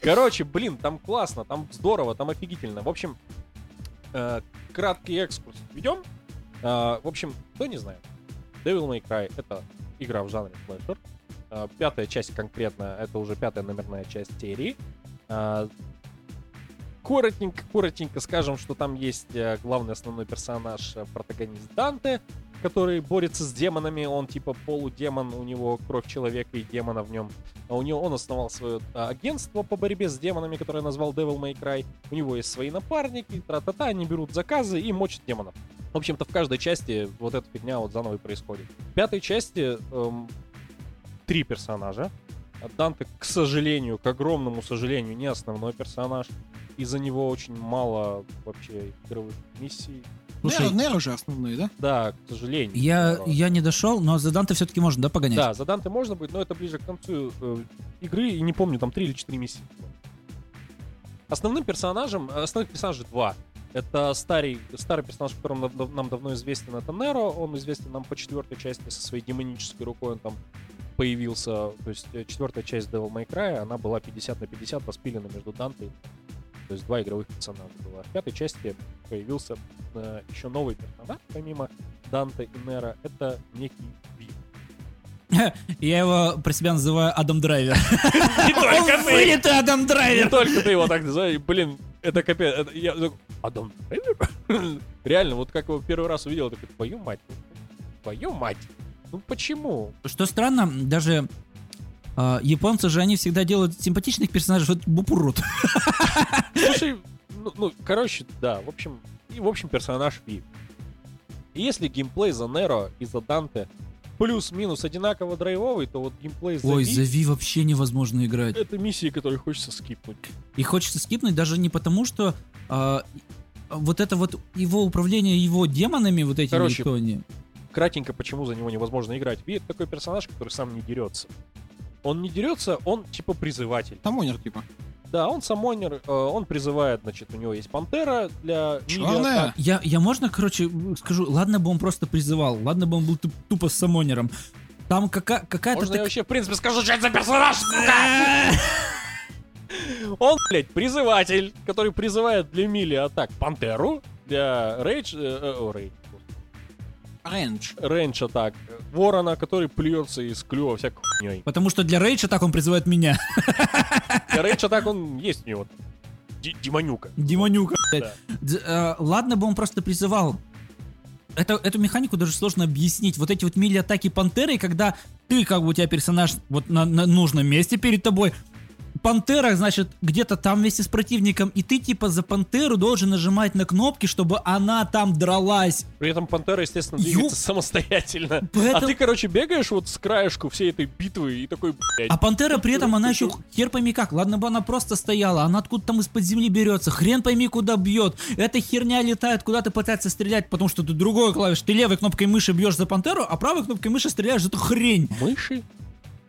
Короче, блин, там классно, там здорово, там офигительно. В общем, э, краткий экскурс ведем. Э, в общем, кто не знает, Devil May Cry — это игра в жанре слэшер. Э, пятая часть конкретно, это уже пятая номерная часть серии. Э, коротенько, коротенько скажем, что там есть э, главный основной персонаж, э, протагонист Данте, который борется с демонами, он типа полудемон, у него кровь человека и демона в нем. А у него он основал свое а, агентство по борьбе с демонами, которое назвал Devil May Cry. У него есть свои напарники, тра-та-та, они берут заказы и мочат демонов. В общем-то, в каждой части вот эта фигня вот заново и происходит. В пятой части эм, три персонажа. Данте, к сожалению, к огромному сожалению, не основной персонаж. Из-за него очень мало вообще игровых миссий. Слушай, Неро, Неро же основной, да? Да, к сожалению. Я, я не дошел, но за Данте все-таки можно, да, погонять? Да, за Данте можно будет, но это ближе к концу э, игры, и не помню, там три или четыре миссии. Основным персонажем, основных персонажей два. Это старый, старый персонаж, которым нам, нам давно известен, это Неро. Он известен нам по четвертой части со своей демонической рукой. Он там появился. То есть э, четвертая часть Devil May Cry, она была 50 на 50 распилена между Данте То есть два игровых персонажа было. В пятой части появился э, еще новый персонаж, помимо Данте и Нера. Это некий Ви. [laughs] Я его про себя называю Адам Драйвер. [laughs] Не только ты! вылитый Адам Не Драйвер! только ты его так называешь. Блин, это капец. Это, я Адам Драйвер? [laughs] Реально, вот как его первый раз увидел, такой, твою мать. Твою мать. Ну почему? Что странно, даже а, японцы же, они всегда делают симпатичных персонажей, вот Бупурут. Слушай, ну, ну, короче, да, в общем, и в общем персонаж Ви. И если геймплей за Неро и за Данте плюс-минус одинаково драйвовый, то вот геймплей за Ой, Ви за Ви вообще невозможно играть. это миссии, которые хочется скипнуть. И хочется скипнуть даже не потому, что а, вот это вот его управление его демонами, вот этими, Короче, кто они. Кратенько, почему за него невозможно играть. Ви это такой персонаж, который сам не дерется. Он не дерется, он типа призыватель. Тамонер, типа. Да, он самонер, э, он призывает, значит, у него есть пантера для... Мили-атак. Я, я можно, короче, скажу, ладно бы он просто призывал, ладно бы он был туп- тупо самонером. Там кака- какая-то... Можно я так- вообще, в принципе, скажу, что это за персонаж? [laughs] Он, блядь, призыватель, который призывает для мили атак пантеру, для рейдж... э, э, о, рейдж, Range. range атак ворона, который плюется из клюва всякой хуйней. Потому что для Рейджа так он призывает меня. [laughs] Для рейдж атак он есть у него. Ди- Демонюка. Демонюка. Да. Д- э, ладно бы он просто призывал. Это, эту механику даже сложно объяснить. Вот эти вот melee атаки пантеры, когда ты, как бы у тебя персонаж вот на, на нужном месте перед тобой, пантера, значит, где-то там вместе с противником, и ты типа за пантеру должен нажимать на кнопки, чтобы она там дралась. При этом пантера, естественно, двигается самостоятельно. А Поэтому- ты, короче, бегаешь вот с краешку всей этой битвы и такой, блядь, А пантера при этом, она еще хер пойми как. Ладно бы она просто стояла, она откуда там из-под земли берется. Хрен пойми куда бьет. Эта херня летает, куда ты пытается стрелять, потому что ты другой клавиш. Ты левой кнопкой мыши бьешь за пантеру, а правой кнопкой мыши стреляешь за эту хрень. мыши?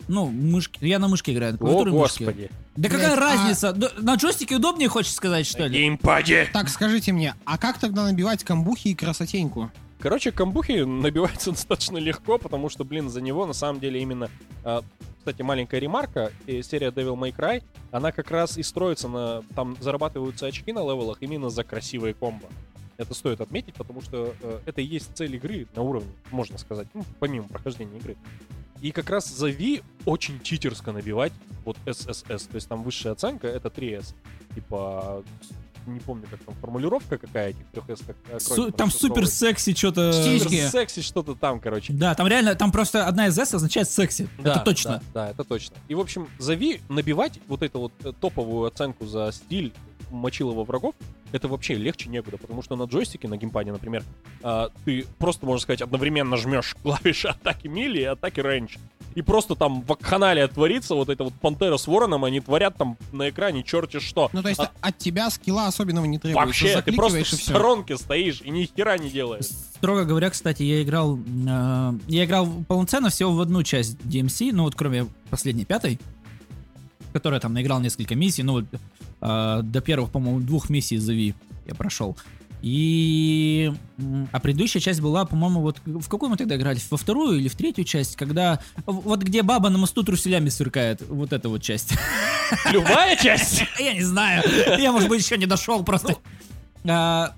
Ну, мышки. Я на мышке играю, на О, клавиатуре мышки. господи. Да какая Блядь, а- разница? Да На джойстике удобнее, хочешь сказать, что ли? Геймпаде. Так, скажите мне, а как тогда набивать камбухи и красотеньку? Короче, камбухи [laughs] набиваются достаточно легко, потому что, блин, за него на самом деле именно... а, кстати, маленькая ремарка, э, серия Devil May Cry, она как раз и строится на... Там зарабатываются очки на левелах именно за красивые комбо. Это стоит отметить, потому что э, это и есть цель игры на уровне, можно сказать, ну, помимо прохождения игры. И как раз за V очень читерско набивать вот SSS, то есть там высшая оценка это 3S. Типа, не помню, как там формулировка какая этих 3S. Как, Су- акроним там супер секси что-то... Супер секси что-то там, короче. Да, там реально, там просто одна из S означает секси. Да, Это точно. Да, да, это точно. И, в общем, за Ви набивать вот эту вот э, топовую оценку за стиль мочилова врагов, это вообще легче некуда, потому что на джойстике, на геймпаде, например, а, ты просто, можно сказать, одновременно жмешь [laughs] клавиши атаки melee и атаки range. И просто там в вакханалия творится вот эта вот пантера с вороном, они творят там на экране черти что. Ну, то есть А от тебя скилла особенного не требуется. вообще, ты просто Закликиваешь в сторонке стоишь и ни хера не делаешь. Строго говоря, кстати, я играл, э, я играл полноценно всего в одну часть DMC, ну вот кроме последней пятой, которая там наиграл несколько миссий, ну вот э, до первых, по-моему, двух миссий за я прошел. И... А предыдущая часть была, по-моему, вот... В какую мы тогда играли? Во вторую или в третью часть? Когда... Вот где баба на мосту труселями сверкает. Вот эта вот часть. [laughs] Любая часть. [laughs] Я не знаю. Я, может быть, еще не дошел просто. А,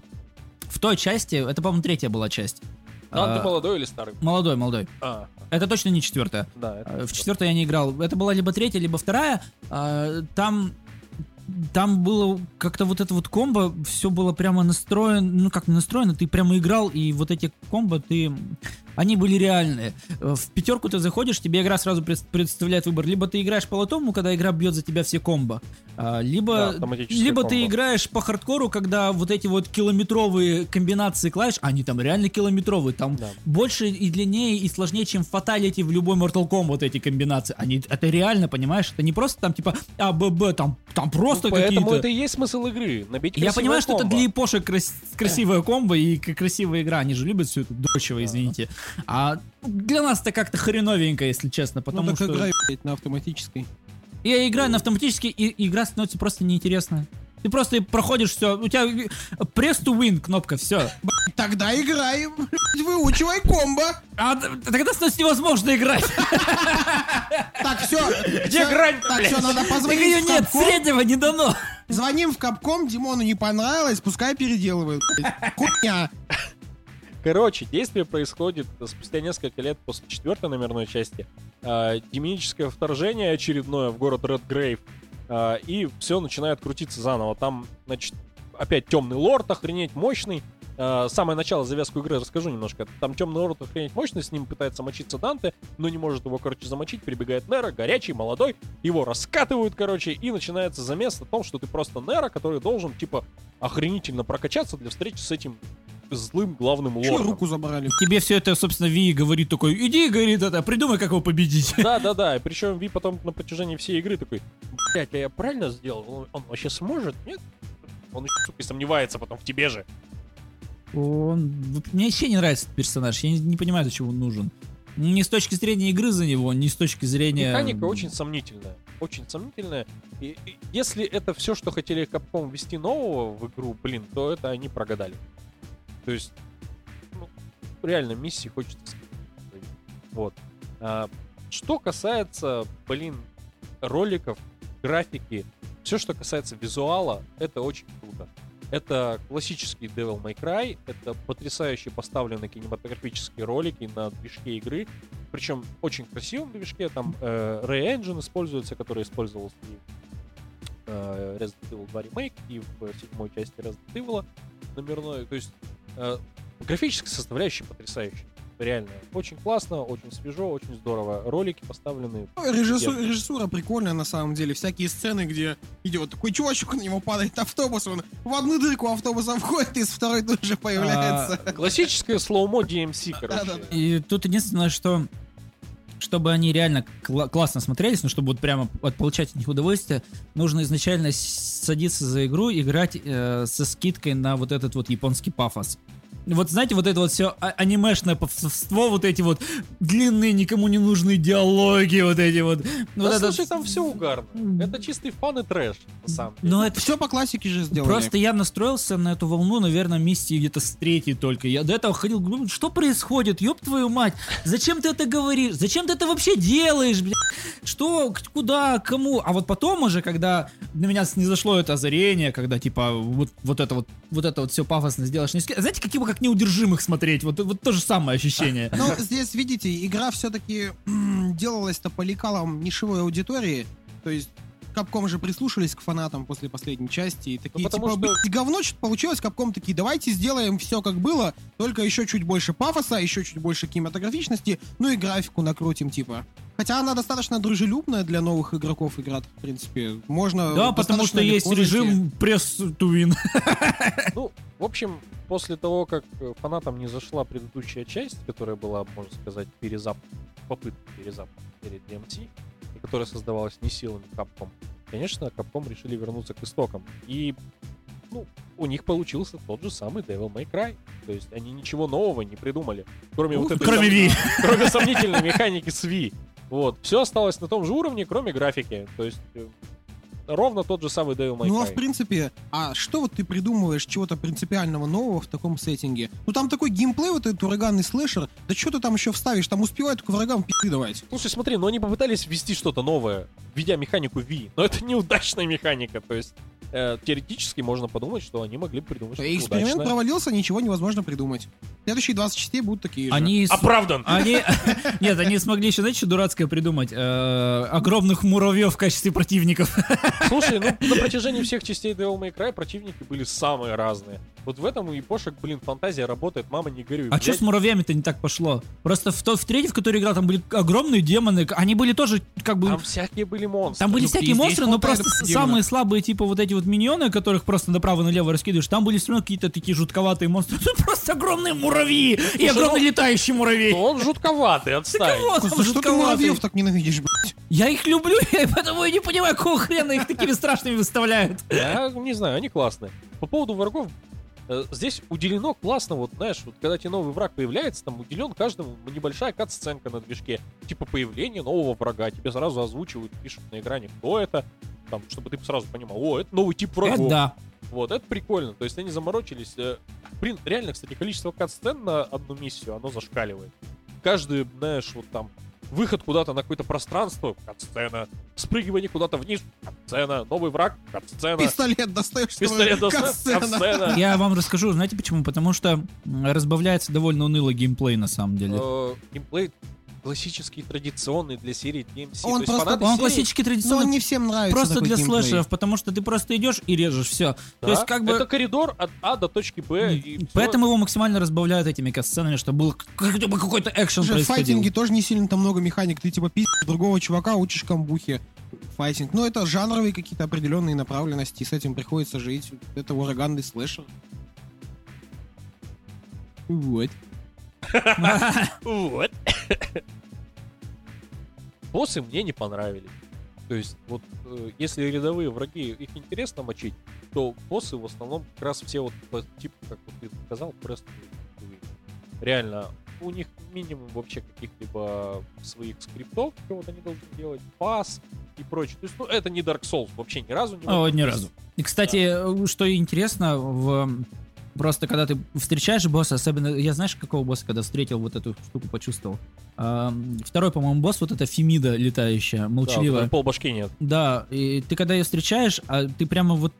В той части... Это, по-моему, третья была часть. А ты А, молодой или старый? Молодой, молодой. А, Это точно не четвертая. да. это В точно. четвертой я не играл. Это была либо третья, либо вторая. А, Там там было как-то вот это вот комбо, все было прямо настроено, ну как настроено, ты прямо играл, и вот эти комбо, ты, они были реальные. Э, В пятерку ты заходишь, тебе игра сразу пред- представляет выбор. Либо ты играешь по лотому, когда игра бьет за тебя все комбо, а, Да, либо, автоматическое либо ты комбо. играешь по хардкору, когда вот эти вот километровые комбинации клавиш, они там реально километровые, там Да. больше и длиннее и сложнее, чем фаталити в любой Mortal Kombat эти комбинации. Они, это реально, понимаешь? Это не просто там типа А, Б, Б, там, там просто Ну, Поэтому какие-то... это и есть смысл игры. Набить Я понимаю, что это комбо. для эпошек крас- красивая комбо и красивая игра. Они же любят все это дрочево, извините. А для нас это как-то хреновенько, если честно, Ну, потому так что... играй, блядь, на автоматической. Я играю на автоматически, и игра становится просто неинтересной. Ты просто проходишь все, у тебя press to win кнопка, все. Тогда играем, выучивай комбо. А тогда становится невозможно играть. Так, все. Где грань, Так, все, надо позвонить ее нет, среднего не дано. Звоним в Капком, Димону не понравилось, пускай переделывают. Хуйня. Короче, действие происходит спустя несколько лет после четвертой номерной части. А, демоническое вторжение очередное в город Редгрейв. а, и все начинает крутиться заново. Там, значит, опять темный лорд, охренеть мощный. А, самое начало, завязку игры расскажу немножко. Там темный лорд охренеть мощный, с ним пытается мочиться Данте, но не может его, короче, замочить. Прибегает Нера, горячий, молодой. Его раскатывают, короче, и начинается замес о том, что ты просто Нера, который должен, типа, охренительно прокачаться для встречи с этим злым главным лордом. руку забрали? Тебе все это, собственно, Ви говорит такой, иди, говорит, это, придумай, как его победить. Да, да, да. Причем Ви потом на протяжении всей игры такой, блять, а я правильно сделал? Он, он вообще сможет? Нет? Он еще, сука, и сомневается потом в тебе же. Он... Мне вообще не нравится этот персонаж, я не, не понимаю, зачем он нужен. Ни с точки зрения игры за него, ни с точки зрения... Механика очень сомнительная. Очень сомнительная. И, и если это все, что хотели Capcom ввести нового в игру, блин, то это они прогадали. То есть, ну, реально, миссии хочется. Вот. А, что касается, блин, роликов, графики, все, что касается визуала, это очень круто. Это классический Devil May Cry, это потрясающе поставленные кинематографические ролики на движке игры, причем очень красивом движке, там э, Ray Engine используется, который использовался и в э, Resident Evil 2 Remake, и в седьмой части Resident Evil номерной, то есть графическая составляющая потрясающая. Реально, очень классно, очень свежо, очень здорово. Ролики поставлены. Ну, Режиссура, режиссура прикольная на самом деле. Всякие сцены, где идет такой чувачок, на него падает автобус, он в одну дырку автобуса входит, и из второй тут же появляется. Классическое slow-mo DMC, [laughs] короче. И тут единственное, что чтобы они реально кла- классно смотрелись, ну, чтобы вот прямо от- получать от них удовольствие, нужно изначально садиться за игру, играть э, со скидкой на вот этот вот японский пафос. Вот знаете, вот это вот все анимешное повствовство, вот эти вот длинные, никому не нужные диалоги, вот эти вот. Да вот это- слушай, там все угарно. Это чистый fun и трэш, на самом деле. Но это Все по классике же сделали. Просто я настроился на эту волну, наверное, миссии где-то с третьей только. Я до этого ходил, говорю, что происходит, ёб твою мать, зачем ты это говоришь, зачем ты это вообще делаешь, блядь, что, куда, кому, а вот потом уже, когда на меня не зашло это озарение, когда, типа, вот, вот это вот, вот это вот все пафосно сделаешь, знаете, какие бы как неудержимых смотреть, вот, вот то же самое ощущение. Ну, здесь, видите, игра все-таки делалась-то по лекалам нишевой аудитории. То есть Капком же прислушались к фанатам после последней части и такие, Ну, потому типа, что- «Блядь, говно что-то получилось, Капком такие, давайте сделаем все как было, только еще чуть больше пафоса, еще чуть больше кинематографичности, ну и графику накрутим, типа. Хотя она достаточно дружелюбная для новых игроков игра, в принципе. Можно Да, потому что есть зайти. режим пресс win. [laughs] Ну, в общем, после того, как э, фанатам не зашла предыдущая часть, которая была, можно сказать, перезап... попытка перезапуска перед DMC, которая создавалась не силами Capcom, конечно, Capcom решили вернуться к истокам. И, ну, у них получился тот же самый Devil May Cry. То есть они ничего нового не придумали. Кроме вот этой Кроме сом- Ви. [laughs] кроме сомнительной механики с Wii. Вот. Все осталось на том же уровне, кроме графики. То есть э, ровно тот же самый Devil May Ну а Cry. в принципе, а что вот ты придумываешь чего-то принципиального нового в таком сеттинге? Ну там такой геймплей, вот этот ураганный слэшер, да что ты там еще вставишь? Там успевают только врагам пи***ы давать. Слушай, смотри, ну они попытались ввести что-то новое, введя механику V, но это неудачная механика, то есть э, теоретически можно подумать, что они могли бы придумать что-то Эксперимент удачное. провалился, ничего невозможно придумать. Следующие 20 частей будут такие же. Они с- Оправдан! Они... [laughs] Нет, они смогли еще, знаете, что дурацкое придумать? Э, огромных муравьев в качестве противников. [laughs] Слушай, ну на протяжении всех частей Devil May Cry противники были самые разные. Вот в этом у япошек, блин, фантазия работает, мама не горюй. А блядь. что с муравьями-то не так пошло? Просто в, то, в третьей, в которой играл, там были огромные демоны. Они были тоже, как бы... Там всякие были монстры. Там были Ну, всякие монстры, но просто демонов. самые слабые, типа вот эти вот миньоны, которых просто направо-налево раскидываешь, там были все равно какие-то такие жутковатые монстры. [laughs] Тут просто огромные муравьи и Слушай, огромный ну- летающий муравей. Ну, он жутковатый, отстань. Вот он За что ты муравьев так ненавидишь, блядь? Я их люблю, [laughs] я потому и не понимаю, какого хрена их такими страшными выставляют. Я не знаю, они классные. По поводу врагов, здесь уделено классно, вот знаешь, вот когда тебе новый враг появляется, там уделен каждому небольшая кат-сценка на движке. Типа появление нового врага. Тебе сразу озвучивают, пишут на экране, кто это. Там, чтобы ты сразу понимал, о, это новый тип врагов. Это да. Вот, это прикольно. То есть они заморочились. э, Блин, реально, кстати, количество кат-сцен на одну миссию, оно зашкаливает. Каждый, знаешь, вот там выход куда-то на какое-то пространство, сцена, спрыгивание куда-то вниз, сцена, новый враг, сцена, Пистолет достаешь, пистолет катсцена. катсцена. [laughs] Я вам расскажу, знаете почему? Потому что разбавляется довольно уныло геймплей на самом деле. Э, Геймплей классический, традиционный для серии DMC. Он То просто- Он серии- классический Но традиционный он не всем нравится просто такой для геймплей. слэшеров, потому что ты просто идешь и режешь, все. Да, То есть как бы... Это коридор от А до точки Б. Поэтому его максимально разбавляют этими катсценами, чтобы был хотя бы какой-то экшен Слушай, в файтинге тоже не сильно там много механик. Ты типа пиздишь другого чувака, учишь камбухи. Файтинг. Но это жанровые какие-то определенные направленности, и с этим приходится жить. Это ураганный слэшер. Вот. [laughs] Вот. Боссы мне не понравились. То есть, вот, э, если рядовые враги, их интересно мочить, то боссы в основном как раз все вот по типу, как вот ты сказал, просто реально у них минимум вообще каких-либо своих скриптов, вот они должны делать, пас и прочее. То есть, ну, это не Dark Souls вообще ни разу не О, ни разу. И, кстати, э, что интересно, в... просто когда ты встречаешь босса, особенно, я знаешь, какого босса, когда встретил, вот эту штуку почувствовал? Второй, по-моему, босс, вот эта Фемида летающая, Да, молчаливая. пол башки нет. Да, и ты когда ее встречаешь, а ты прямо вот...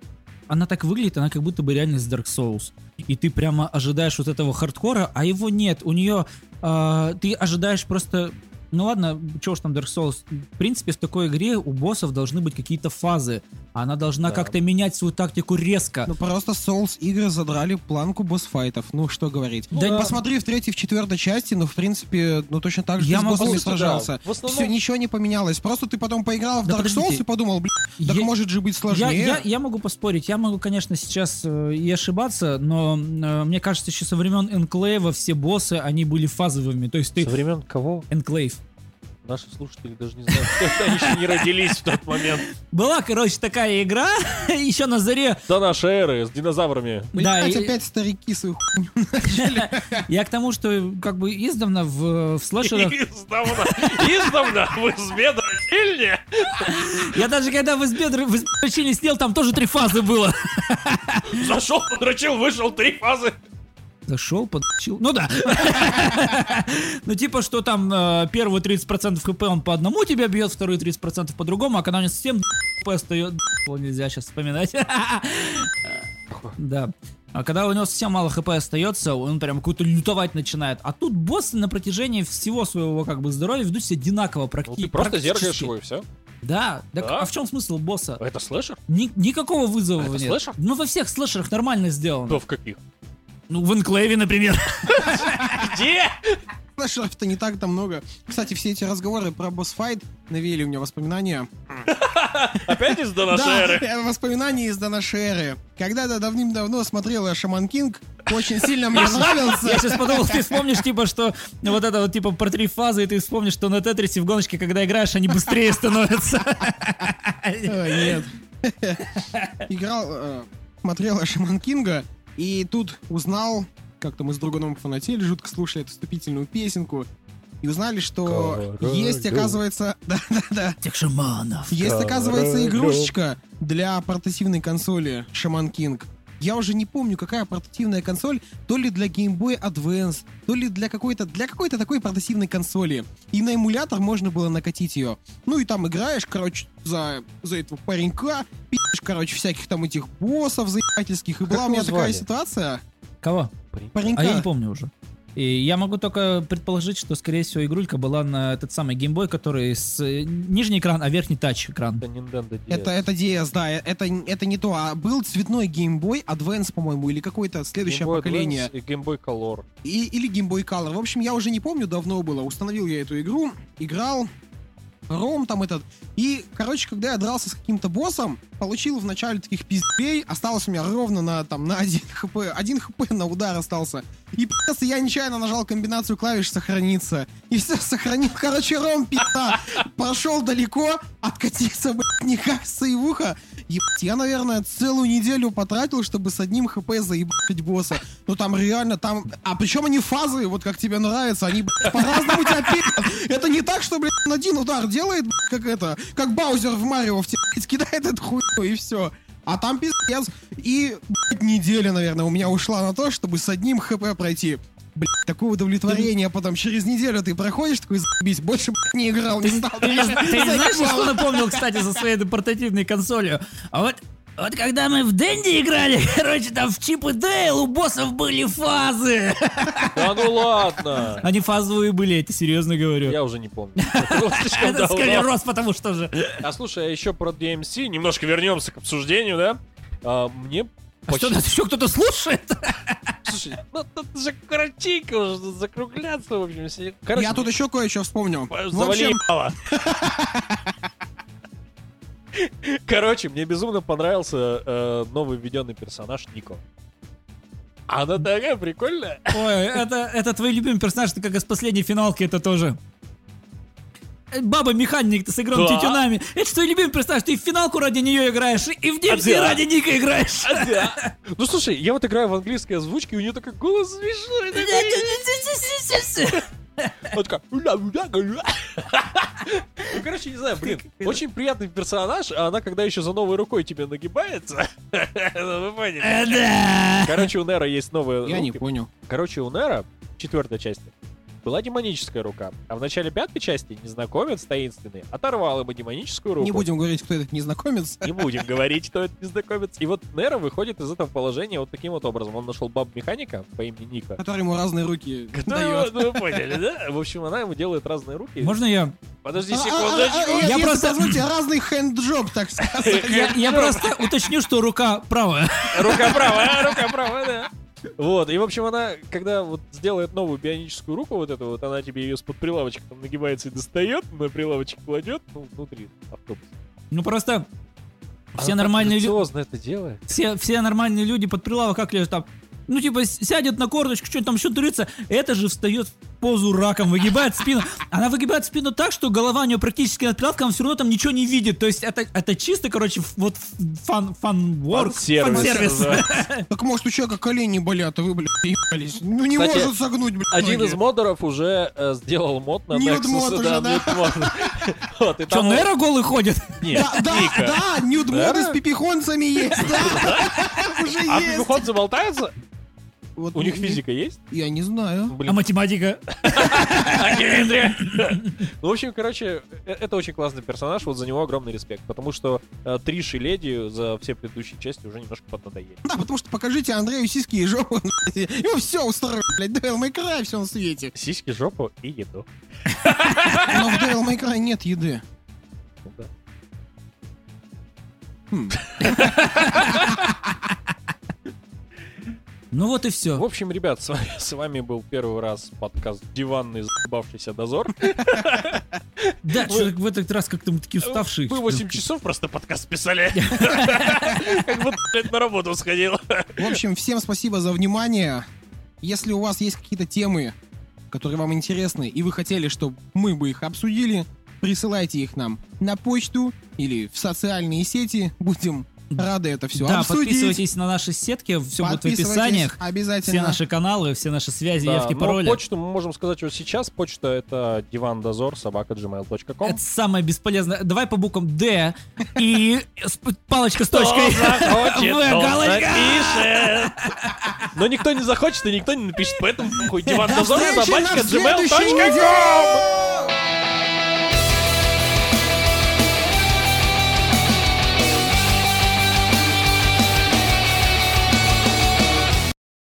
Она так выглядит, она как будто бы реально из Dark Souls. И ты прямо ожидаешь вот этого хардкора, а его нет. У нее... а, ты ожидаешь просто... Ну ладно, чего ж там Dark Souls. В принципе, в такой игре у боссов должны быть какие-то фазы. Она должна Да. как-то менять свою тактику резко. Ну просто Souls игры задрали планку босс-файтов. Ну что говорить. Да да. Посмотри в третьей, в четвертой части, ну в принципе, ну точно так же Я ты с могу- боссами да. сражался. В основном- Все, ничего не поменялось. Просто ты потом поиграл в Да Dark Souls подождите. и подумал, блин, так Я- может же быть Я, сложнее. я, я могу поспорить, я могу, конечно, сейчас э, и ошибаться, но э, мне кажется, еще со времен Энклейва все боссы, они были фазовыми. То есть ты... Со времен кого? Энклейв. Наши слушатели даже не знают, что это они еще не родились в тот момент. Была, короче, такая игра, [laughs] еще на заре. До нашей эры с динозаврами. Да, и- опять старики свою хуйню начали. [laughs] Я к тому, что как бы издавна в, в слэшерах... Издавна, издавна вы с медрочильни. Я даже когда в избе в избе сидел, там тоже три фазы было. [laughs] Зашел, подрочил, вышел, три фазы. Зашел, подчил. Ну да. [laughs] Ну типа, что там э, первые 30% хп он по одному тебя бьет, вторые 30% по другому, а когда у него совсем хп остается... Нельзя сейчас вспоминать. [laughs] Да. А когда у него совсем мало хп остается, он прям какой-то лютовать начинает. А тут боссы на протяжении всего своего как бы здоровья ведут себя одинаково Ну, практи- ты просто практически. зеркаешь его и все. Да, так Да. а в чем смысл босса? Это слэшер? Ни- никакого вызова А это нет. слэшер? Ну, во всех слэшерах нормально сделано. Да в каких? Ну, в Энклейве, например. Где? Слэшеров-то не так-то много. Кстати, все эти разговоры про босс-файт навели у меня воспоминания. Опять из до нашей Да, эры? э, воспоминания из до нашей эры. Когда-то давным-давно смотрел я Шаман Кинг, очень сильно мне нравился. Я сейчас подумал, ты вспомнишь, типа, что вот это вот, типа, про три фазы, и ты вспомнишь, что на Тетрисе в гоночке, когда играешь, они быстрее становятся. Ой, нет. Играл, э, смотрел я Шаман Кинга, и тут узнал, как-то мы с другом фанатели, жутко слушали эту вступительную песенку, и узнали, что Королю. есть, оказывается, [laughs] да-да-да, Тех шаманов. есть, оказывается, игрушечка для портативной консоли Шаман Кинг. Я уже не помню, какая портативная консоль, то ли для Game Boy Advance, то ли для какой-то для какой-то такой портативной консоли. И на эмулятор можно было накатить ее. Ну и там играешь, короче, за, за этого паренька, пишешь, короче, всяких там этих боссов заебательских. И была у меня его такая звали? ситуация. Кого? Паренька. А я не помню уже. И я могу только предположить, что, скорее всего, игрулька была на этот самый геймбой, который с э, нижний экран, а верхний тач экран. Это Nintendo DS. Это, это DS, да, э, это, это не то. А был цветной Game Boy Advance, по-моему, или какое-то следующее Game Boy поколение. Advance и Game Boy Color. И, или Game Boy Color. В общем, я уже не помню, давно было. Установил я эту игру, играл, ром там этот. И, короче, когда я дрался с каким-то боссом, получил вначале таких пиздей, осталось у меня ровно на, там, на 1 [laughs] хп. 1 хп на удар остался. И, пи***ц, я нечаянно нажал комбинацию клавиш «Сохраниться». И все, [laughs] сохранил. Короче, ром, пизда. Прошел далеко, откатился, блядь, никак сейвуха. Ебать, я, наверное, целую неделю потратил, чтобы с одним хп заебать босса. Ну там реально, там... А причем они фазы, вот как тебе нравится, они, по-разному тебя пилят. Это не так, что, блядь, он один удар делает, как это, как Баузер в Марио, в тебя, блядь, кидает эту хуйню и все. А там пиздец. И, блядь, неделя, наверное, у меня ушла на то, чтобы с одним хп пройти. Блядь, такое удовлетворение, а потом через неделю ты проходишь, такой, заебись, больше, блядь, не играл, не стал. Ты знаешь, что напомнил, кстати, за своей портативной консолью? А вот вот когда мы в Дэнди играли, [laughs] короче, там в Чип и Дейл у боссов были фазы. Да ну ладно. Они фазовые были, я тебе серьезно говорю. Я уже не помню. [laughs] Это давно. склероз, потому что же. А слушай, а еще про DMC, немножко вернемся к обсуждению, да? А, мне А что, нас еще кто-то слушает? Слушай, ну тут же коротенько уже закругляться, в общем. все. Короче, Я тут еще кое-что вспомнил. В завали общем, ебало. Короче, мне безумно понравился э, новый введенный персонаж Нико. Она такая прикольная. Ой, это, это твой любимый персонаж, ты как из последней финалки, это тоже. Э, Баба-механик, ты с игром Да. тютюнами. Это твой любимый персонаж, ты в финалку ради нее играешь, и в DMC да. ради Ника играешь. А, да. [laughs] Ну слушай, я вот играю в английской озвучке, и у нее такой голос смешной. такой. Она такая... «Уля, уля, уля». Ну, короче, не знаю, блин, очень приятный персонаж, а она когда еще за новой рукой тебе нагибается, [laughs] ну, вы поняли. Э, Да. Короче, у Нера есть новая... я не понял. Короче, у Нера в четвертой части была демоническая рука, а в начале пятой части незнакомец таинственный оторвал ему демоническую руку. Не будем говорить, кто этот незнакомец. Не будем говорить, кто это незнакомец. И вот Нера выходит из этого положения вот таким вот образом. Он нашел баб-механика по имени Ника. Который ему разные руки дает. ну, вы поняли, да? В общем, она ему делает разные руки. Можно я? Подожди А, а, секундочку. а, Я просто- позвольте, разный хенджоб, так сказать. Я, я просто уточню, что рука правая. Рука правая, рука правая, да. Вот, и в общем она, когда вот сделает новую бионическую руку, вот эту вот, она тебе ее из-под прилавочка там нагибается и достает, на прилавочек кладет, ну, внутри автобуса. Ну просто все Она нормальные люди, это делает. все, все нормальные люди под прилавок как лежат там. Ну, типа, сядет на корточку, что-нибудь там еще трется, это же встает позу раком, выгибает спину. Она выгибает спину так, что голова у нее практически над прилавком, все равно там ничего не видит. То есть это, это чисто, короче, вот фан, фан work, Фан-сервис фан-сервис. называется. [laughs] Так может у человека колени болят, а вы, блядь, ебались. Ну не Кстати, может согнуть, блядь, Один из модеров уже э, сделал мод на Nexus. мод уже, да? мод. [laughs] Вот, Что, там голый ходит? [laughs] Нет, Да, да, да, нюд-моды Да? с пипихонцами есть, да. Уже А есть. пипихонцы болтаются? Вот У них физика есть? Я не знаю. А Блин, математика? Ну, в общем, короче, э- это очень классный персонаж, вот за него огромный респект, потому что э, Триш и Леди за все предыдущие части уже немножко поднадоели. Да, потому что покажите Андрею сиськи и жопу, он все устроит, блядь, Devil May Cry все на свете. Сиськи, жопу и еду. Но в Devil May Cry нет еды. Ну да. Хм. [laughs] Ну вот и В все. общем, ребят, с вами, с вами был первый раз подкаст «Диванный заебавшийся дозор». Да, что в этот раз как-то мы такие уставшие. Мы 8 часов просто подкаст писали. [laughs] Как будто, блядь, на работу сходил. В общем, всем спасибо за внимание. Если у вас есть какие-то темы, которые вам интересны, и вы хотели, чтобы мы бы их обсудили, присылайте их нам на почту или в социальные сети. Будем рады это все Да, обсудить. подписывайтесь на наши сетки, все будет в описаниях. Обязательно. Все наши каналы, все наши связи, Да, явки, но пароли. почту мы можем сказать уже сейчас. Почта это дивандозор собака gmail.com. Это самое бесполезное. Давай по буквам Д и с- палочка с точкой. захочет, В, тот галочка. напишет. Но никто не захочет и никто не напишет, поэтому хуй До дивандозор встречи на собачка следующей gmail.com. неделе!